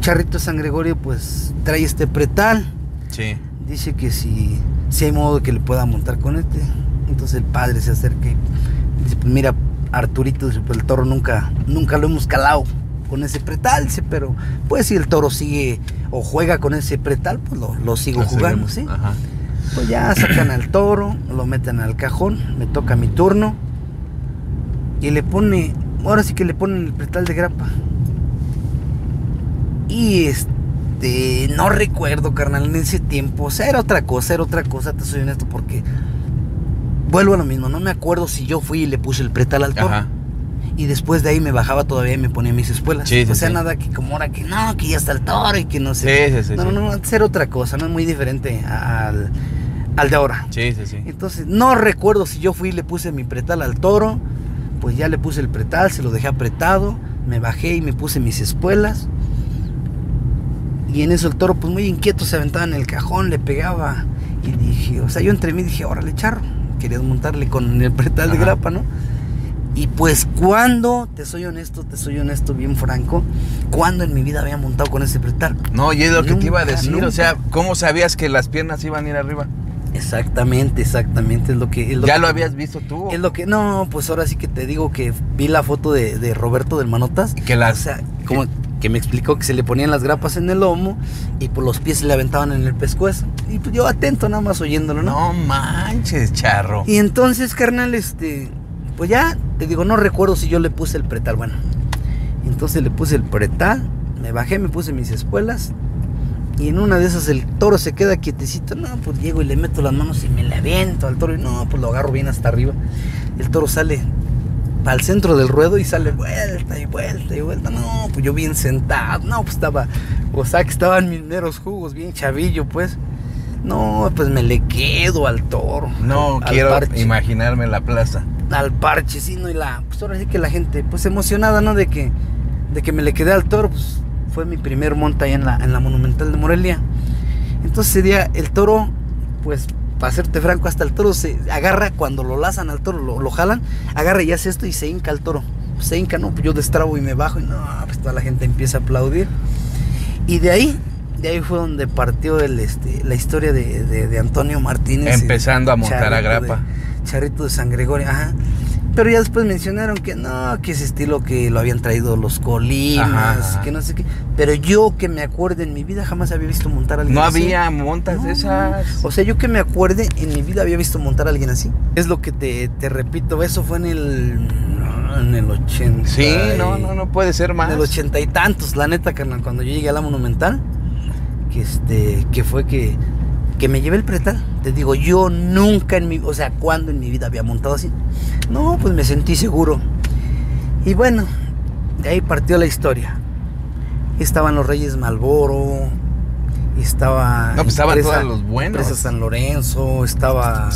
Charrito San Gregorio pues trae este pretal. Sí. Dice que si, si hay modo que le pueda montar con este. Entonces el padre se acerca y dice, pues mira, Arturito, pues el toro nunca, nunca lo hemos calado con ese pretal, dice, pero pues si el toro sigue o juega con ese pretal, pues lo, lo sigo Lo jugando. ¿sí? Ajá. Pues ya sacan al toro, lo meten al cajón, me toca mi turno y le pone, ahora sí que le ponen el pretal de grapa. Y este, no recuerdo, carnal, en ese tiempo, o sea, era otra cosa, era otra cosa, te soy honesto, porque vuelvo a lo mismo, no me acuerdo si yo fui y le puse el pretal al toro. Ajá. Y después de ahí me bajaba todavía y me ponía mis espuelas. Sí, sí, o sea, sí. nada que como ahora que no, que ya está el toro y que no sé. Sí, sí, sí, no, no, no, era otra cosa, no es muy diferente al, al de ahora. Sí, sí, sí. Entonces, no recuerdo si yo fui y le puse mi pretal al toro. Pues ya le puse el pretal, se lo dejé apretado. Me bajé y me puse mis espuelas. Y en eso el toro, pues muy inquieto, se aventaba en el cajón, le pegaba. Y dije, o sea, yo entre mí dije, órale, charro. Quería montarle con el pretal de grapa, ¿no? Y pues cuando, te soy honesto, te soy honesto, bien franco, cuando en mi vida había montado con ese pretal. No, y es lo que te iba a decir. nunca. O sea, ¿cómo sabías que las piernas iban a ir arriba? Exactamente, exactamente, es lo que... es lo ¿Ya que- lo habías visto tú? Es lo que, no, pues ahora sí que te digo que vi la foto de, de Roberto del Manotas. Que las- O sea, como que me explicó que se le ponían las grapas en el lomo y por los pies se le aventaban en el pescuezo. Y pues yo atento nada más oyéndolo, ¿no? No manches, charro. Y entonces, carnal, este, pues ya, te digo, no recuerdo si yo le puse el pretal, bueno. Entonces le puse el pretal, me bajé, me puse mis espuelas. Y en una de esas el toro se queda quietecito. No, pues llego y le meto las manos y me le aviento al toro. Y no, pues lo agarro bien hasta arriba. El toro sale al centro del ruedo y sale vuelta y vuelta y vuelta. No, pues yo bien sentado. No, pues estaba, o sea que estaban mis meros jugos, bien chavillo, pues. No, pues me le quedo al toro. No al- quiero imaginarme la plaza. al parche, sí, ¿no? Y la, pues ahora sí que la gente, pues emocionada, ¿no? De que, de que me le quedé al toro, pues fue mi primer monta ahí en la, en la Monumental de Morelia. Entonces ese día el toro, pues, para serte franco, hasta el toro se agarra cuando lo lazan al toro, lo, lo jalan, agarra y hace esto y se hinca el toro. Se hinca, ¿no? Pues yo destrabo y me bajo y no, pues toda la gente empieza a aplaudir. Y de ahí, de ahí fue donde partió el, este, la historia de, de- de Antonio Martínez. Empezando a montar a grapa. de- Charrito de San Gregorio, ajá. Pero ya después mencionaron que no, que ese estilo que lo habían traído los Ajá, ajá. que no sé qué. Pero yo que me acuerde en mi vida jamás había visto montar a alguien No así. había montas No, de esas. O sea, yo que me acuerde en mi vida había visto montar a alguien así. Es lo que te, te repito, eso fue en el. En el 80. Sí, y- no, no, no puede ser más. En el ochenta y tantos, la neta, carnal, cuando yo llegué a la Monumental, que este, que fue que, que me llevé el pretal. Te digo, yo nunca en mi, o sea, cuando en mi vida había montado así. No, pues me sentí seguro. Y bueno, de ahí partió la historia. Estaban los Reyes Malboro, estaba. No, pues estaban Empresa- todos los buenos. Empresa San Lorenzo, estaba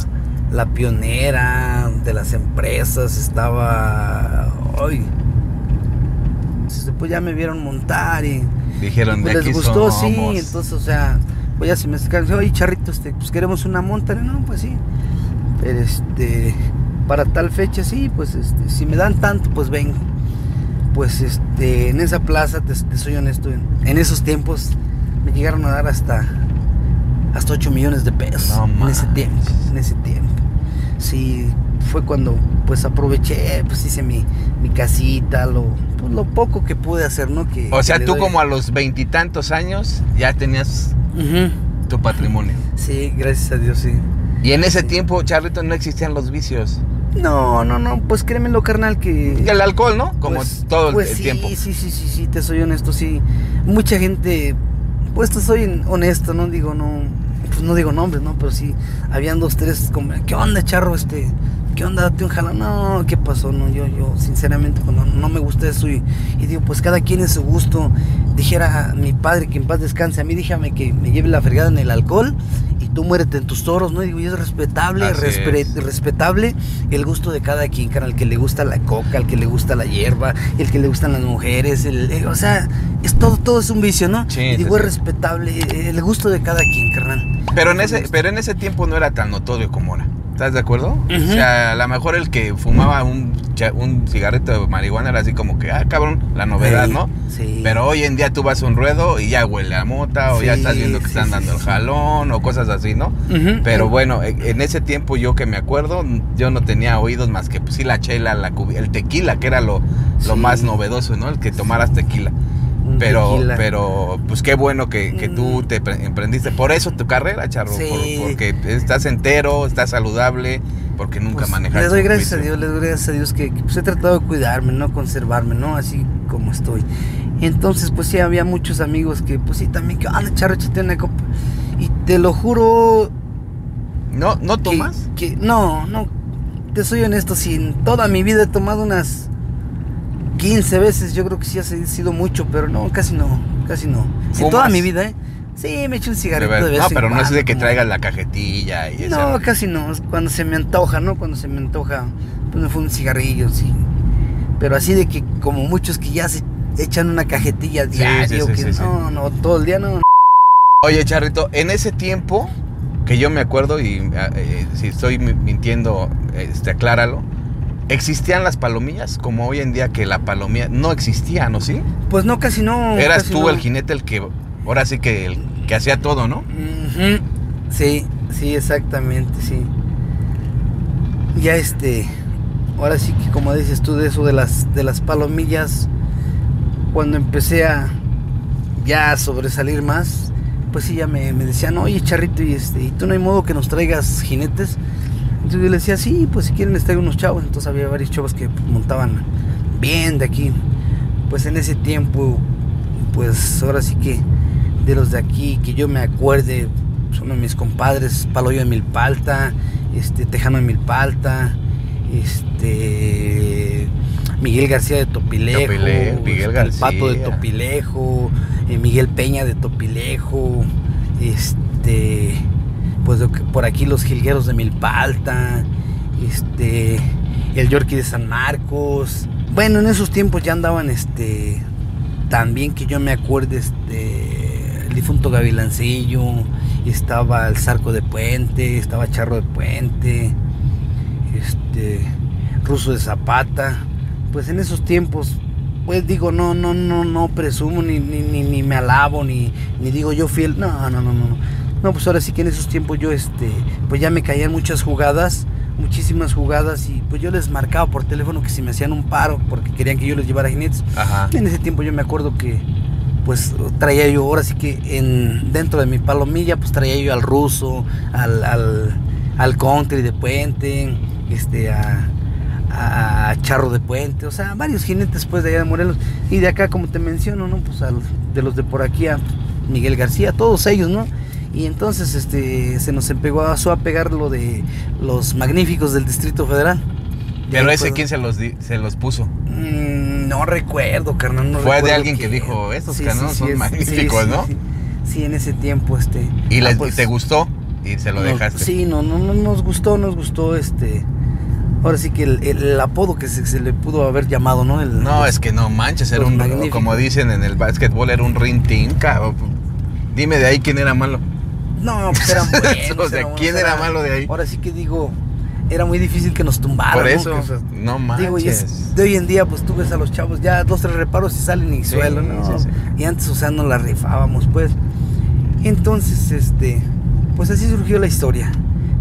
la pionera de las empresas, estaba. Ay. Entonces, Pues ya me vieron montar y. Dijeron, pues de les aquí gustó, somos. sí. Entonces, o sea, pues ya se me acercaron. Oye, charrito, este, pues queremos una monta. No, pues sí. Pero este. Para tal fecha, sí, pues este, si me dan tanto, pues vengo. Pues este, en esa plaza, te, te soy honesto, en, en esos tiempos me llegaron a dar hasta hasta 8 millones de pesos No en ese tiempo, en ese tiempo. Sí, fue cuando pues aproveché, pues hice mi, mi casita, lo, pues, lo poco que pude hacer, ¿no? Que, O sea, que tú doy- como a los veintitantos años ya tenías Tu patrimonio. Sí, gracias a Dios, sí. Y en ese Sí. tiempo, Charrito, no existían los vicios. No, no, no, pues créemelo, carnal, que... Y el alcohol, ¿no? Como Pues- todo el- pues el sí, tiempo. Sí, sí, sí, sí, te soy honesto, sí. Mucha gente, pues te soy honesto, ¿no? Digo, no, pues no digo nombres, ¿no? Pero sí, habían dos, tres, como, ¿qué onda, charro? Este, ¿qué onda? Date un jalón. No, ¿qué pasó? No, yo, yo, sinceramente, cuando no me gusta eso y, y digo, pues cada quien es su gusto. Dijera mi padre que en paz descanse, a mí déjame que me lleve la fregada en el alcohol y tú muérete en tus toros, ¿no? Y digo, y es respetable, Así respre- es. respetable el gusto de cada quien, cara, al que le gusta la coca, al que le gusta la hierba, el que le gustan las mujeres, el, el- o sea, es todo, todo es un vicio, ¿no? Sí, y sí, digo, es sí. respetable eh, el gusto de cada quien, carnal. Pero en ese, pero en ese tiempo no era tan notorio como ahora. ¿Estás de acuerdo? O sea, a lo mejor el que fumaba un, un cigarrito de marihuana era así como que, ah, cabrón, la novedad, Sí, ¿no? Sí. Pero hoy en día tú vas a un ruedo y ya huele a mota, o ya estás viendo que están dando el jalón, o cosas así, ¿no? Pero bueno, e- en ese tiempo yo que me acuerdo, yo no tenía oídos más que pues, sí la chela, la el tequila, que era lo, lo más novedoso, ¿no? El que tomaras tequila. Pero, tequila. pero, pues qué bueno que, que tú te pre- emprendiste. Por eso tu carrera, Charro. Sí. por- porque estás entero, estás saludable, porque nunca Pues, manejaste. Le doy gracias a. Dios, le doy gracias a Dios que, que, pues, he tratado de cuidarme, no conservarme, ¿no? Así como estoy. Entonces, pues sí, había muchos amigos que, pues sí, también, que, anda, charro, échate una copa. Y te lo juro, ¿No, ¿No que- tomas? Que, no, no, te soy honesto, si en toda mi vida he tomado unas 15 veces, yo creo que sí ha sido mucho, pero no, casi no, casi no. En toda mi vida, ¿eh? Sí, me echo un De cigarrito ver- de vez no, pero no es de que como- traigas la cajetilla y eso. No, casi no, cuando se me antoja, ¿no? Cuando se me antoja, pues me fue un cigarrillo, sí. Pero así de que como muchos que ya se echan una cajetilla diario, sí, sí, que sí, no, no, todo el día no. Oye, Charrito, en ese tiempo que yo me acuerdo, y eh, eh, si estoy mi- mintiendo, este, acláralo, ¿existían las palomillas? Como hoy en día que la palomilla no existía, ¿no? ¿Sí? Pues no, casi no. Eras casi tú no. el jinete el que, ahora sí que el que hacía todo, ¿no? Sí, sí, exactamente, sí. Ya este, ahora sí que como dices tú de eso de las de las palomillas, cuando empecé a ya a sobresalir más, pues sí ya me, me decían, oye charrito, y este, y tú no hay modo que nos traigas jinetes. Entonces yo le decía, sí, pues si quieren les traigo unos chavos. Entonces había varios chavos que montaban bien de aquí. Pues en ese tiempo, pues ahora sí que de los de aquí, que yo me acuerde, de mis compadres, Paloyo de Milpalta, este, Tejano de Milpalta, este, Miguel García de Topilejo, Topile- Miguel este, el Pato de García. Topilejo, eh, Miguel Peña de Topilejo, este, pues por aquí los Jilgueros de Milpalta, este, el Yorkie de San Marcos. Bueno, en esos tiempos ya andaban, este, también que yo me acuerde, este, el difunto Gavilancillo, estaba el Zarco de Puente, estaba Charro de Puente, este, Ruso de Zapata. Pues en esos tiempos, pues digo, no, no, no, no presumo, ni, ni, ni, ni me alabo, ni, ni digo yo fiel. No, no, no, no. No. Pues ahora sí que en esos tiempos yo, este, pues ya me caían muchas jugadas, muchísimas jugadas, y pues yo les marcaba por teléfono que si me hacían un paro porque querían que yo les llevara jinetes. Ajá. En ese tiempo yo me acuerdo que pues traía yo ahora sí que en dentro de mi palomilla pues traía yo al ruso, al, al, al country de puente, este a, a Charro de Puente, o sea, varios jinetes pues de allá de Morelos y de acá como te menciono, ¿no? Pues a los- de los de por aquí a Miguel García, todos ellos, ¿no? Y entonces este se nos empezó a, pegar lo de los magníficos del Distrito Federal. Pero ese, pues, ¿quién se los, di- se los puso? Mm, no recuerdo, carnal. No Fue de alguien que dijo, "Estos canales son es- magníficos", ¿no? Sí, sí, en ese tiempo, este. ¿Y ah, pues, te gustó? Y se lo nos- dejaste. Sí, no, no, no, nos gustó, nos gustó, este. Ahora sí que el, el apodo que se, se le pudo haber llamado, ¿no? El, No, es que no manches, era un, como dicen en el básquetbol, era un rintín, cabrón. Dime de ahí quién era malo. No, pues eran <laughs> buenos. O sea, eran buenos, ¿quién era malo de ahí? Ahora sí que digo, era muy difícil que nos tumbaran. Por ¿no? eso, Que, o sea, no manches. Digo, y es- de hoy en día, pues tú ves a los chavos ya dos, tres reparos y salen y Sí, suelo, ¿no? sí, sí. Y antes, o sea, no la rifábamos, pues. Entonces, este, pues así surgió la historia.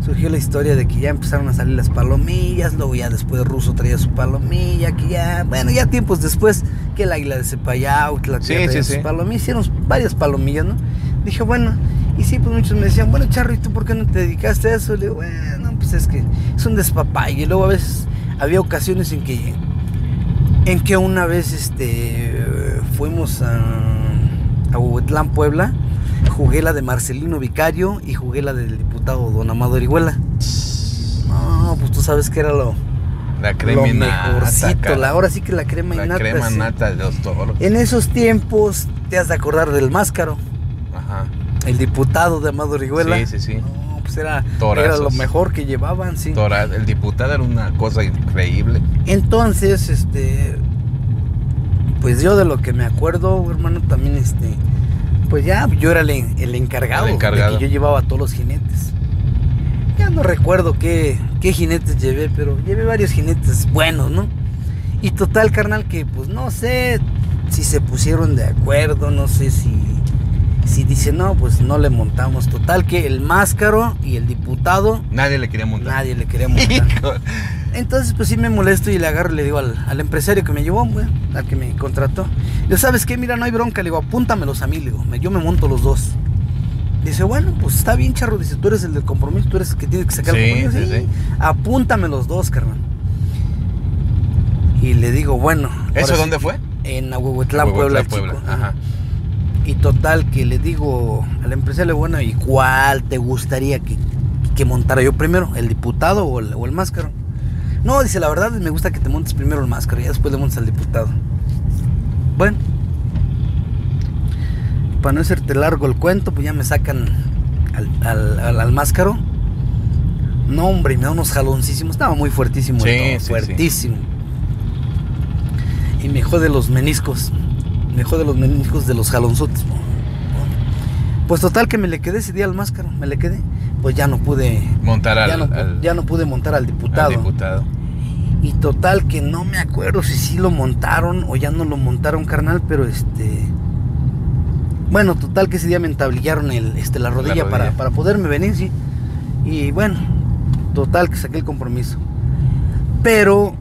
Surgió la historia de que ya empezaron a salir las palomillas, luego ya después Ruso traía su palomilla, que ya, bueno, ya tiempos después, que el águila de Cepayau, la tierra sí, de sus palomillas, hicieron varias palomillas, ¿no? Dije, bueno, y sí, pues muchos me decían, bueno, Charro, ¿y tú por qué no te dedicaste a eso? Le digo, bueno, pues es que es un despapalle. Y luego a veces había ocasiones en que, en que una vez este, fuimos a, a Huehuetlán, Puebla, jugué la de Marcelino Vicario y jugué la del diputado Don Amado Orihuela. No, pues tú sabes que era lo, La crema lo y nata, mejorcito. La, ahora sí que la crema y La nata. crema sí. nata de los toros. En esos tiempos te has de acordar del Máscaro, Ajá. El diputado de Amado Orihuela. Sí, sí, sí. No, pues era, era lo mejor que llevaban, sí. Tora- el diputado era una cosa increíble. Entonces, este, pues yo de lo que me acuerdo, hermano, también, este, pues ya yo era el, el encargado, El encargado. de que yo llevaba a todos los jinetes. Ya no recuerdo qué, qué jinetes llevé, pero llevé varios jinetes buenos, ¿no? Y total, carnal, que pues no sé si se pusieron de acuerdo, no sé si, si dicen, no, pues no le montamos. Total, que el máscaro y el diputado, Nadie le quería montar. nadie le quería montar. <laughs> Entonces, pues sí me molesto y le agarro y le digo al, al empresario que me llevó, güey, al que me contrató. Le digo, ¿sabes qué? Mira, no hay bronca. Le digo, apúntamelos a mí, le digo, yo me monto los dos. Dice, bueno, pues está bien, charro. Dice, tú eres el del compromiso, tú eres el que tienes que sacar Sí, el compromiso. sí, sí. Apúntame los dos, carnal. Y le digo, bueno. ¿Eso dónde fue? En Ahuehuetlán, Huehuetlán, Puebla, Puebla. chico. Ajá. Y total, que le digo al empresario, bueno, ¿y cuál te gustaría que, que montara yo primero? ¿El diputado o el, o el máscaro? No, dice, la verdad me gusta que te montes primero el máscaro y después le montes al diputado. Bueno, para no hacerte largo el cuento, pues ya me sacan al, al, al- al máscaro. No, hombre, me da unos jaloncísimos. Estaba muy fuertísimo, Sí, sí. fuertísimo. Y me jode los meniscos. Me jode los meniscos de los jalonzotes. Pues total que me le quedé ese día al máscaro, me le quedé. Pues ya no pude, Montar al, ya no, pu- al- ya no pude montar al al diputado. Y total que no me acuerdo si sí lo montaron o ya no lo montaron, carnal, pero este... Bueno, total que ese día me entablillaron el, este, la rodilla, rodilla. Para, para poderme venir, sí. Y bueno, total que saqué el compromiso. Pero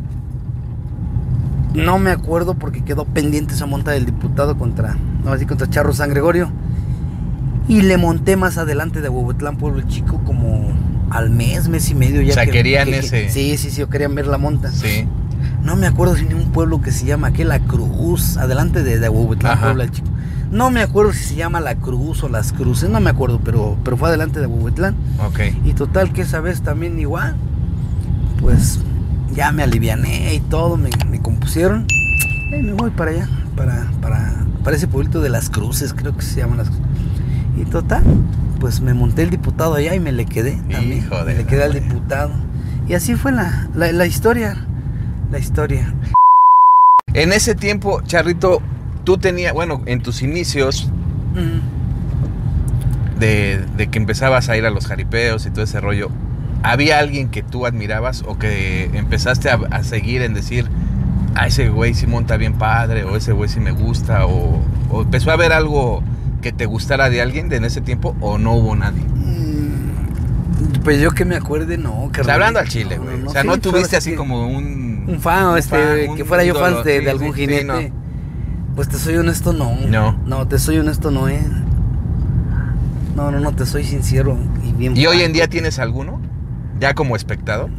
no me acuerdo porque quedó pendiente esa monta del diputado contra, no, así contra Charro San Gregorio. Y le monté más adelante de Huehuetlán, Pueblo Chico, como al mes, mes y medio. Ya O sea, que- querían que- que- ese. Sí, sí, sí, yo querían ver la monta. Sí. No me acuerdo si ni un pueblo que se llama ¿qué? La Cruz, adelante de, de Huehuetlán, Ajá. Puebla, chico. No me acuerdo si se llama La Cruz o Las Cruces, no me acuerdo, pero, pero fue adelante de Huehuetlán. Ok. Y total que esa vez también igual, pues ya me aliviané y todo, me, me compusieron. Y me voy para allá, para, para, para ese pueblito de Las Cruces, creo que se llaman Las Cruces. Y total, pues me monté el diputado allá y me le quedé también. Hijo de me le quedé al diputado. Y así fue la, la, la historia, la historia. En ese tiempo, Charrito, tú tenías, bueno, en tus inicios de, de que empezabas a ir a los jaripeos y todo ese rollo, ¿había alguien que tú admirabas o que empezaste a, a seguir en decir, a ese güey sí monta bien padre, o ese güey sí me gusta, o, o empezó a haber algo que te gustara de alguien de en ese tiempo, o no hubo nadie? Mm, Pues yo que me acuerde, no, O carnal. sea, hablando al chile, No, güey. no, o sea, sí, no tuviste así que como un... Un fan, este, fan, que fuera yo fan de, sí, de algún sí, jinete. no. Pues te soy honesto, no. No. No, te soy honesto, no, eh. No, no, no, te soy sincero y bien. ¿Y hoy en día tienes alguno? ¿Ya como espectador?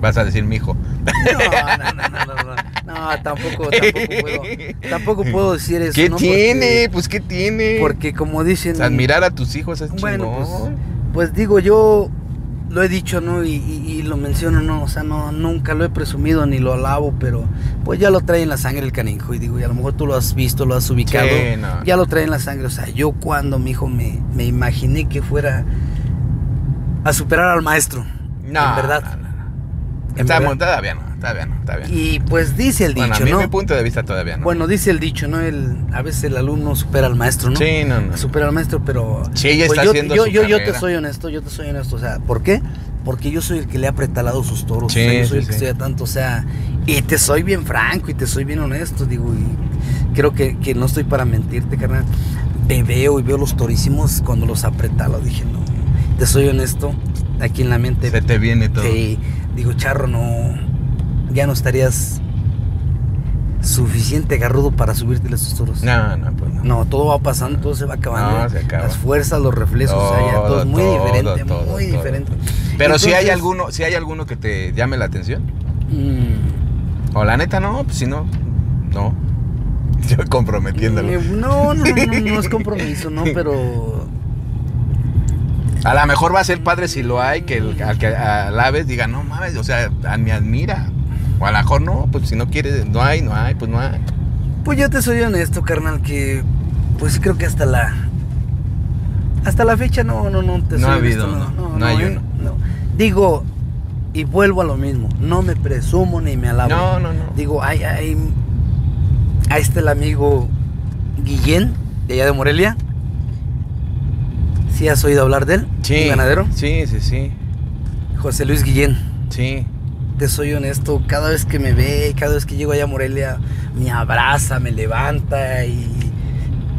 Vas a decir mi hijo. No, no, no, no, no, no. No, tampoco, tampoco puedo. Tampoco puedo decir eso. ¿Qué ¿no? tiene? Porque, Pues ¿qué tiene? porque como dicen. O sea, admirar a tus hijos es Bueno, chingón. Pues digo, yo lo he dicho, ¿no? Y, y- y lo menciono, ¿no? O sea, no, nunca lo he presumido ni lo alabo, pero pues ya lo trae en la sangre el canijo. Y digo, y a lo mejor tú lo has visto, lo has ubicado. Sí, no. Ya lo trae en la sangre. O sea, yo cuando mi hijo me, me imaginé que fuera a superar al maestro. No, en verdad. no, no. En Está verdad. todavía no, todavía no, todavía no. Y pues dice el dicho, bueno, a mí ¿no? mi punto de vista todavía no. Bueno, dice el dicho, ¿no? El, a veces el alumno supera al maestro, ¿no? sí, no, no. supera al maestro, pero Sí, ella está pues yo, haciendo yo, su yo, yo te soy honesto, yo te soy honesto, o sea, ¿por qué? Porque yo soy el que le ha pretalado sus toros, Sí, o sea, yo soy sí, el que sí. estoy a tanto, o sea, y te soy bien franco y te soy bien honesto, digo, y creo que, que no estoy para mentirte, carnal. Te veo y veo los torísimos cuando los apretalo, dije, no, te soy honesto, aquí en la mente, Se te viene todo. Sí, digo, charro, no, ya no estarías suficiente garrudo para subirte a esos toros. No, no, pues no. No, todo va pasando, todo se va acabando. No, se acaba. Las fuerzas, los reflejos, o sea, ya todo es muy Todo, diferente, todo, muy todo. diferente. Pero si hay alguno, si hay alguno que te llame la atención. mm, O la neta no, pues si no, no. <laughs> Yo comprometiéndolo. Eh, No, no, no, no, no es compromiso, ¿no? <laughs> Pero A lo mejor va a ser padre si lo hay, que el, al que alabes diga, no mames, o sea, a- me admira. O a lo mejor no, pues si no quieres, no hay, no hay, pues no hay. Pues yo te soy honesto, carnal, que pues creo que hasta la hasta la fecha no no no te No soy ha honesto, habido, no, no hay ¿eh? uno. No. Digo y vuelvo a lo mismo, no me presumo ni me alabo. No, no, no. Digo, hay hay ahí está el amigo Guillén de allá de Morelia. ¿Sí has oído hablar de él? Sí. ¿Un ganadero? Sí, sí, sí. José Luis Guillén. Sí. Te soy honesto, cada vez que me ve, cada vez que llego allá a Morelia, me abraza, me levanta y,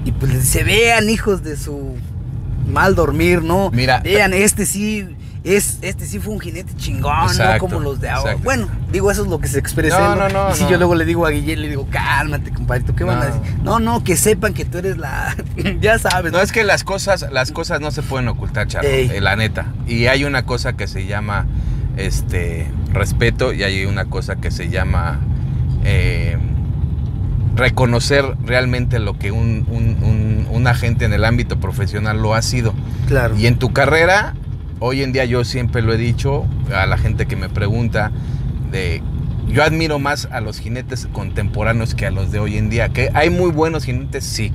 y pues se vean hijos de su mal dormir, ¿no? Mira. Vean, este sí, es, este sí fue un jinete chingón, no como los de ahora. exacto. Bueno, digo, eso es lo que se expresa. No, ¿no? no, Y si yo luego le digo a Guillén, le digo, cálmate, compadrito, ¿qué van a No. decir? No, no, que sepan que tú eres la. <laughs> ya sabes. No es que las cosas, las cosas no se pueden ocultar, Charlo, eh, la neta. Y hay una cosa que se llama este respeto y hay una cosa que se llama eh, reconocer realmente lo que un, un- un- un agente en el ámbito profesional lo ha sido. Claro. Y en tu carrera, hoy en día yo siempre lo he dicho a la gente que me pregunta, de, yo admiro más a los jinetes contemporáneos que a los de hoy en día. Que hay muy buenos jinetes, sí,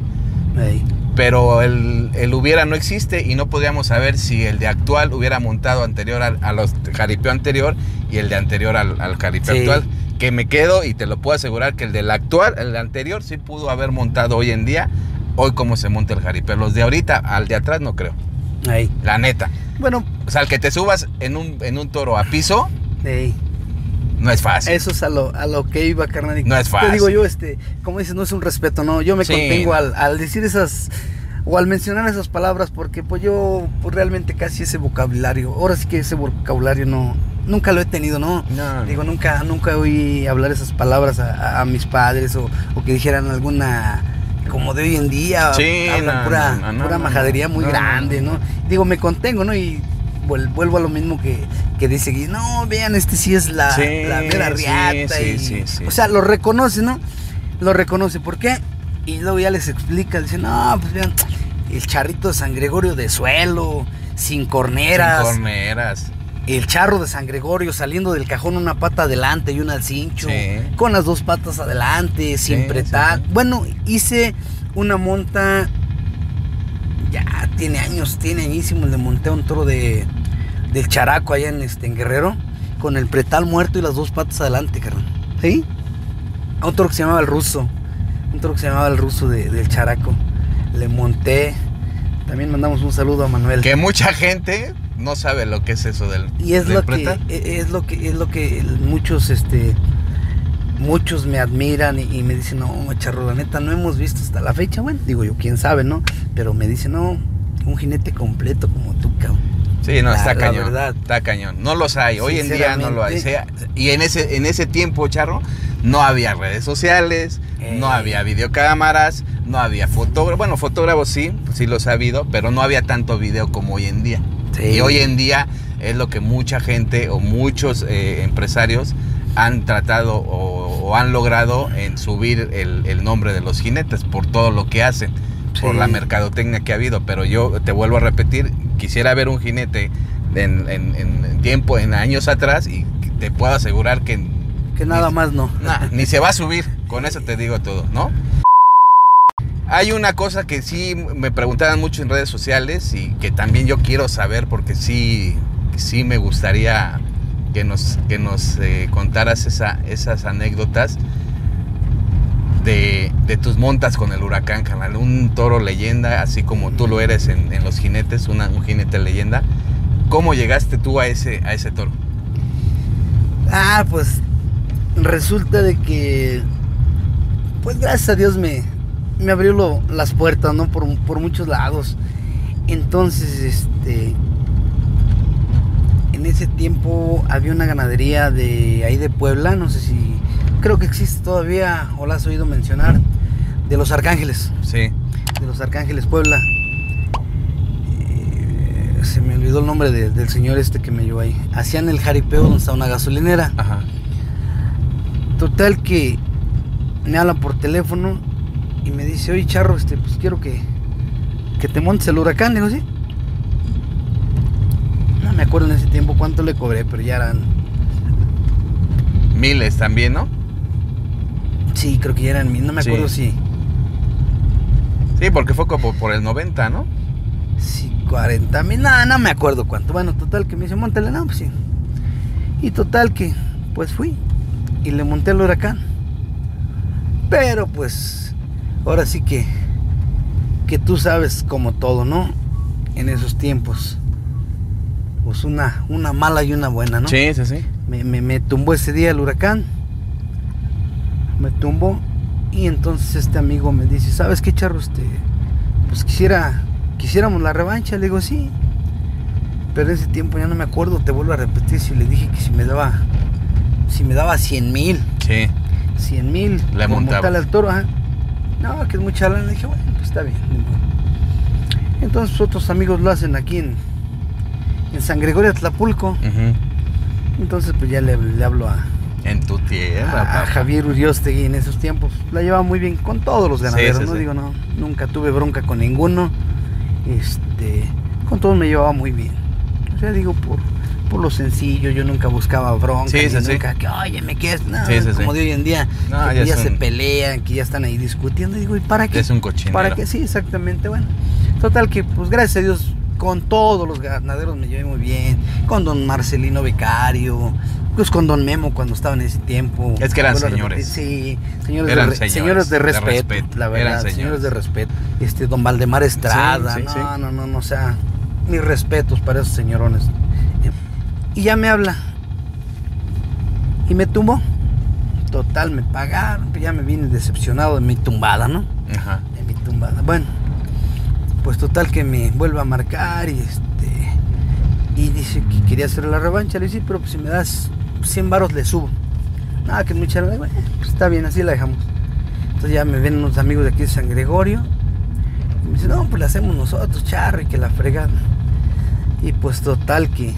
pero el, el hubiera no existe y no podríamos saber si el de actual hubiera montado anterior al, a los jaripeo anterior y el de anterior al, al jaripeo Sí. actual. Que me quedo y te lo puedo asegurar que el del actual, el anterior sí pudo haber montado hoy en día, hoy como se monta el jaripeo. Los de ahorita, al de atrás no creo, Ey. la neta. Bueno, O sea, el que te subas en un, en un toro a piso ey. no es fácil. Eso es a lo, a lo que iba, carnal. No es Te digo fácil. yo, este, como dices, no es un respeto, no. Yo me Sí. contengo al, al decir esas, o al mencionar esas palabras, porque pues yo pues, realmente casi ese vocabulario, ahora sí que ese vocabulario no, nunca lo he tenido, ¿no? No, Digo, nunca, nunca oí hablar esas palabras a, a- a mis padres o, o que dijeran alguna como de hoy en día, Sí, hablan no, pura, no, no, pura majadería muy grande, no. Digo, me contengo, ¿no? Y vuel- vuelvo a lo mismo que, que dice Gui, no, vean, este sí es la, Sí, la mera sí, riata. sí, y-. O sea, lo reconoce, ¿no? Lo reconoce. ¿Por qué? Y luego ya les explica, dice, no, pues vean, el charrito de San Gregorio de suelo, sin corneras, Sin corneras. El charro de San Gregorio saliendo del cajón una pata adelante y una al cincho, Sí. con las dos patas adelante, sin Sí, pretar. sí. Bueno, hice una monta, ya tiene años, tiene añísimos, le monté a un toro de, del characo allá en, este, en Guerrero, con el pretal muerto y las dos patas adelante, carnal. ¿Sí? A un toro que se llamaba el ruso, un toro que se llamaba el ruso de- del characo. Le monté, también mandamos un saludo a Manuel. Que mucha gente no sabe lo que es eso del. Y es del lo que e- es lo que es lo que muchos este muchos me admiran y, y me dicen, "No, charro, la neta no hemos visto hasta la fecha." Bueno, digo yo, quién sabe, ¿no? Pero me dicen, "No, un jinete completo como tú, cabrón." Sí, no, La- está la cañón. verdad. Está cañón. No los hay. Hoy en día no lo hay. Y en ese, en ese tiempo, Charro, no había redes sociales, Eh. no había videocámaras, no había fotógrafos. Bueno, fotógrafos sí, sí los ha habido, pero no había tanto video como hoy en día. Sí. Y hoy en día es lo que mucha gente o muchos eh, empresarios han tratado o, o han logrado en subir el, el nombre de los jinetes por todo lo que hacen, por la mercadotecnia que ha habido. Pero yo te vuelvo a repetir, quisiera ver un jinete en, en- en tiempo, en años atrás, y te puedo asegurar que que nada ni- más no. <laughs> nah, ni se va a subir. Con eso te digo todo, ¿no? Hay una cosa que sí me preguntaban mucho en redes sociales y que también yo quiero saber porque sí, sí me gustaría que nos, que nos eh, contaras esa- esas anécdotas de, tus montas con el huracán, canal. Un toro leyenda, así como tú lo eres en, los jinetes, una- un jinete leyenda. ¿Cómo llegaste tú a ese, a ese toro? Ah, pues resulta de que, pues gracias a Dios me, me abrió las puertas, ¿no? Por, por muchos lados. Entonces, este, en ese tiempo había una ganadería de ahí de Puebla, no sé si, creo que existe todavía, o la has oído mencionar, de los Arcángeles Sí. de los Arcángeles Puebla. Eh, se me olvidó el nombre de- del señor este que me llevó ahí. Hacían el jaripeo donde está una gasolinera. Ajá. Total que me hablan por teléfono y me dice, oye Charro, este, pues quiero que, que te montes el huracán. Digo, sí. No me acuerdo en ese tiempo cuánto le cobré, pero ya eran. Miles también, ¿no? Sí, creo que ya eran mil. No me Sí. acuerdo si. Sí, porque fue como por el 90, ¿no? Si 40 mil. No, no me acuerdo cuánto. Bueno, total que me dice, montale, no, pues sí. Y total que, pues fui. Y le monté el huracán. Pero pues, ahora sí que. Que tú sabes como todo, ¿no? En esos tiempos. Pues una, una mala y una buena, ¿no? Sí, sí, sí. Me, me, me tumbó ese día el huracán. Me tumbó. Y entonces este amigo me dice, ¿sabes qué, Charro? Este, pues quisiera, quisiéramos la revancha. Le digo, sí. Pero en ese tiempo ya no me acuerdo, te vuelvo a repetir si le dije que si me daba, si me daba 100 mil, Sí. 100 mil. Le montaba. al toro, ajá. No, que es mucha lana. Le dije, bueno, pues está bien. Entonces otros amigos lo hacen aquí en, en San Gregorio Tlapulco. Ujú. Entonces pues ya le, le hablo a, En tu tierra, a, a papá. Javier Uriostegui en esos tiempos. La llevaba muy bien con todos los ganaderos, sí, ¿no? sí. Digo, no, nunca tuve bronca con ninguno. Este, con todos me llevaba muy bien. O sea, digo, por, por lo sencillo, yo nunca buscaba bronca, Sí, ni sí, sí. nunca que, oye, me quedas, no, Sí, sí, sí. como de hoy en día, No, que ya ya, es se un- pelean, que ya están ahí discutiendo, digo, ¿y para qué? Es un cochinero. ¿Para qué? Sí, exactamente, bueno. Total que, pues gracias a Dios, con todos los ganaderos me llevé muy bien. Con don Marcelino Becario, pues con don Memo cuando estaba en ese tiempo. Es que eran señores. Sí, señores, Eran de, re- señores, señores de de respeto, la verdad, señores. señores de respeto. Este, don Valdemar Estrada, Sí, sí, no, sí. no, no, no, o sea, mis respetos para esos señorones. Y ya me habla. Y me tumbó. Total, me pagaron, pues ya me vine decepcionado de mi tumbada, ¿no? Ajá. de mi tumbada. Bueno, pues total que me vuelve a marcar y este y dice que quería hacer la revancha. Le dije, pero pues si me das 100 varos le subo. Nada, que es mucha. Bueno, pues está bien, así la dejamos. Entonces ya me ven unos amigos de aquí de San Gregorio. Y me dicen, no, pues la hacemos nosotros, charro, y que la fregada. Y pues total que,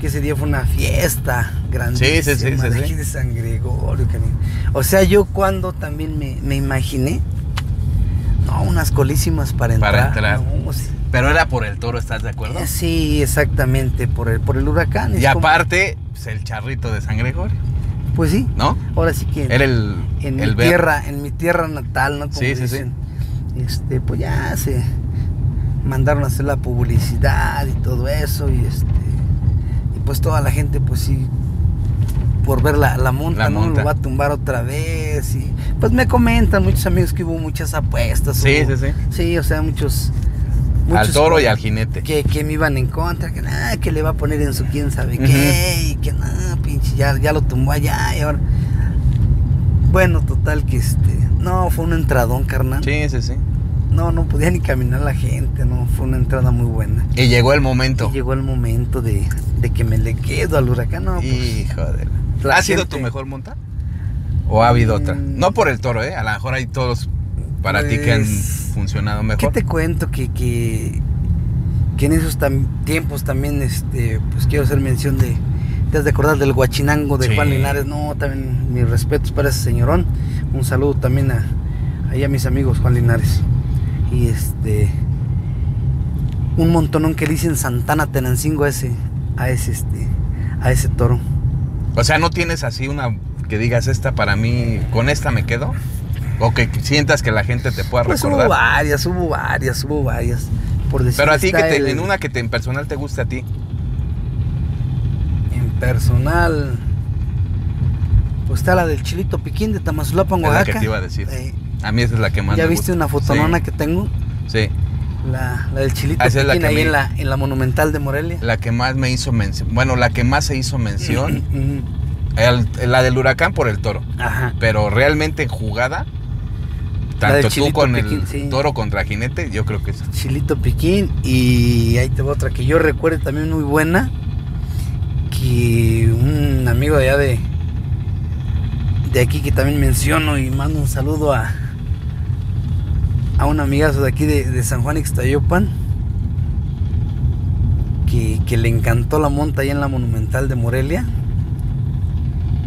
que ese día fue una fiesta grandísima Sí, sí, sí, de aquí de San Gregorio. cariño. O sea, yo cuando también me, me imaginé, no, unas colísimas para entrar. Para entrar. no, sí. Pero era por el toro, ¿estás de acuerdo? Eh, Sí, exactamente, por el, por el huracán. Y como- aparte, pues, el charrito de San Gregorio, pues sí, ¿no? ahora sí que Era el, en el mi ver- tierra, en mi tierra natal, ¿no? Como Sí, sí, sí. dicen, Este, pues ya se mandaron a hacer la publicidad y todo eso y este y pues toda la gente pues sí por ver la, la monta, La ¿no? monta. Lo va a tumbar otra vez y pues me comentan muchos amigos que hubo muchas apuestas. Sí, hubo- sí, sí. Sí, o sea, muchos Al muchos toro y al jinete. que, que me iban en contra, que nada, que le va a poner en su quién sabe qué, y que nada, pinche, ya, ya lo tumbó allá y ahora. Bueno, total que este. No, fue un entradón, carnal. Sí, sí, sí. No, no podía ni caminar la gente, no, fue una entrada muy buena. Y llegó el momento. Y llegó el momento de, de que me le quedo al huracán, no, pues, Hijo de... la ¿Ha sido tu mejor monta? ¿O ha habido otra? Mm. No por el toro, ¿eh? A lo mejor hay todos para ti que han Pues, funcionado ¿Qué mejor. te cuento? Que, que, que en esos tam- tiempos también, este, pues quiero hacer mención de, te has de acordar del guachinango de Sí. Juan Linares, no, también mis respetos para ese señorón, un saludo también a, ahí a mis amigos Juan Linares, y este, un montonón que le dicen Santana Tenancingo a ese, a ese, este, a ese toro. O sea, ¿no tienes así una que digas esta para mí, con esta me quedo? O que sientas que la gente te pueda Pues hubo recordar. varias, hubo varias, hubo varias, por decir Pero a ti, que te- el- en una que te, en personal te guste a ti. En personal. Pues está la del Chilito Piquín de Tamazulapan, Es la Oaxaca. que te iba a decir. Eh, A mí esa es la que más ¿Ya me viste gusta. una fotonona Sí, que tengo? Sí, La, la del Chilito es la Piquín que ahí me- en, la, en la Monumental de Morelia. la que más me hizo mención. Bueno, la que más se hizo mención. <clears throat> El- la del huracán por el toro. Ajá. Pero realmente jugada, tanto tú con Piquín, el sí. toro contra jinete, yo creo que es. Chilito Piquín. Y ahí te va otra que yo recuerdo también muy buena. Que un amigo de allá de, de aquí que también menciono y mando un saludo a, a un amigazo de aquí de, de San Juan Ixtayopan. Que, que le encantó la monta ahí en la Monumental de Morelia.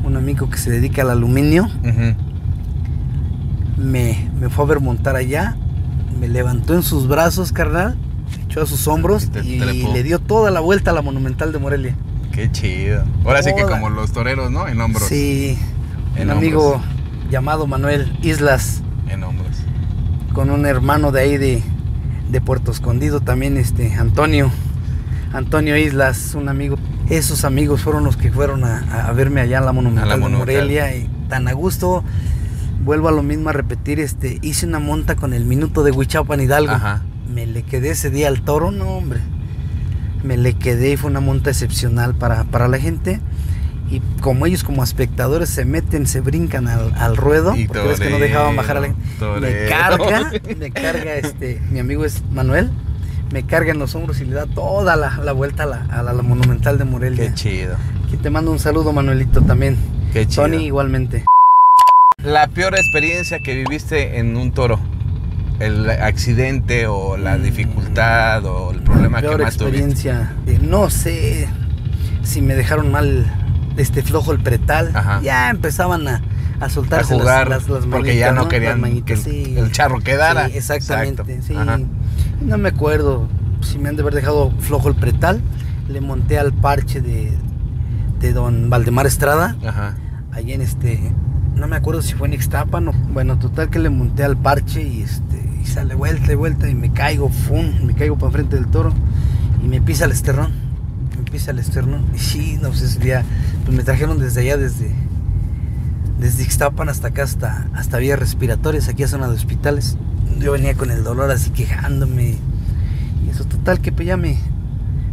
Un amigo que se dedica al aluminio. Me, me fue a ver montar allá, me levantó en sus brazos, carnal, echó a sus hombros Y te y, trepó. le dio toda la vuelta a la Monumental de Morelia. Qué chido. Ahora sí que como los toreros, ¿no? En hombros. Sí, En un amigo llamado Manuel Islas. Con un hermano de ahí de, de Puerto Escondido también, este, Antonio, Antonio Islas, un amigo. Esos amigos fueron los que fueron a, a verme allá en la Monumental, de. Morelia y tan a gusto. Vuelvo a lo mismo a repetir, este, hice una monta con el minuto de Huichapan Hidalgo. Ajá. Me le quedé ese día al toro, no hombre. Me le quedé y fue una monta excepcional para, para la gente. Y como ellos como espectadores se meten, se brincan al, al ruedo, Y porque ves que no dejaban bajar a la. Me carga, <laughs> me carga este, mi amigo es Manuel, me carga en los hombros y le da toda la, la vuelta a la, a la- la monumental de Morelia. Qué chido. Aquí te mando un saludo, Manuelito, también. Qué chido. Tony, igualmente. La peor experiencia que viviste en un toro. El accidente o la Mm. dificultad o el problema Peor que más tuviste. experiencia. eh, no sé si me dejaron mal este flojo el pretal. Ajá. Ya empezaban a, a A soltarse las- jugar las, las porque ya manitas, no querían que manitas, el, sí. el charro quedara. Sí, exactamente, Exacto. sí. Ajá. No me acuerdo si me han de haber dejado flojo el pretal. Le monté al parche de, de don Valdemar Estrada, Ajá. allí en este, no me acuerdo si fue en Ixtapan o, bueno, total que le monté al parche y este, y sale vuelta y vuelta y me caigo, fum, me caigo para enfrente del toro y me pisa el esternón, pisa el esternón. <laughs> Y sí, no sé, ese día, pues me trajeron desde allá, desde, desde Ixtapan hasta acá, hasta, hasta vías respiratorias, aquí a zona de hospitales. Yo venía con el dolor así quejándome. Y eso, total, que pues ya me,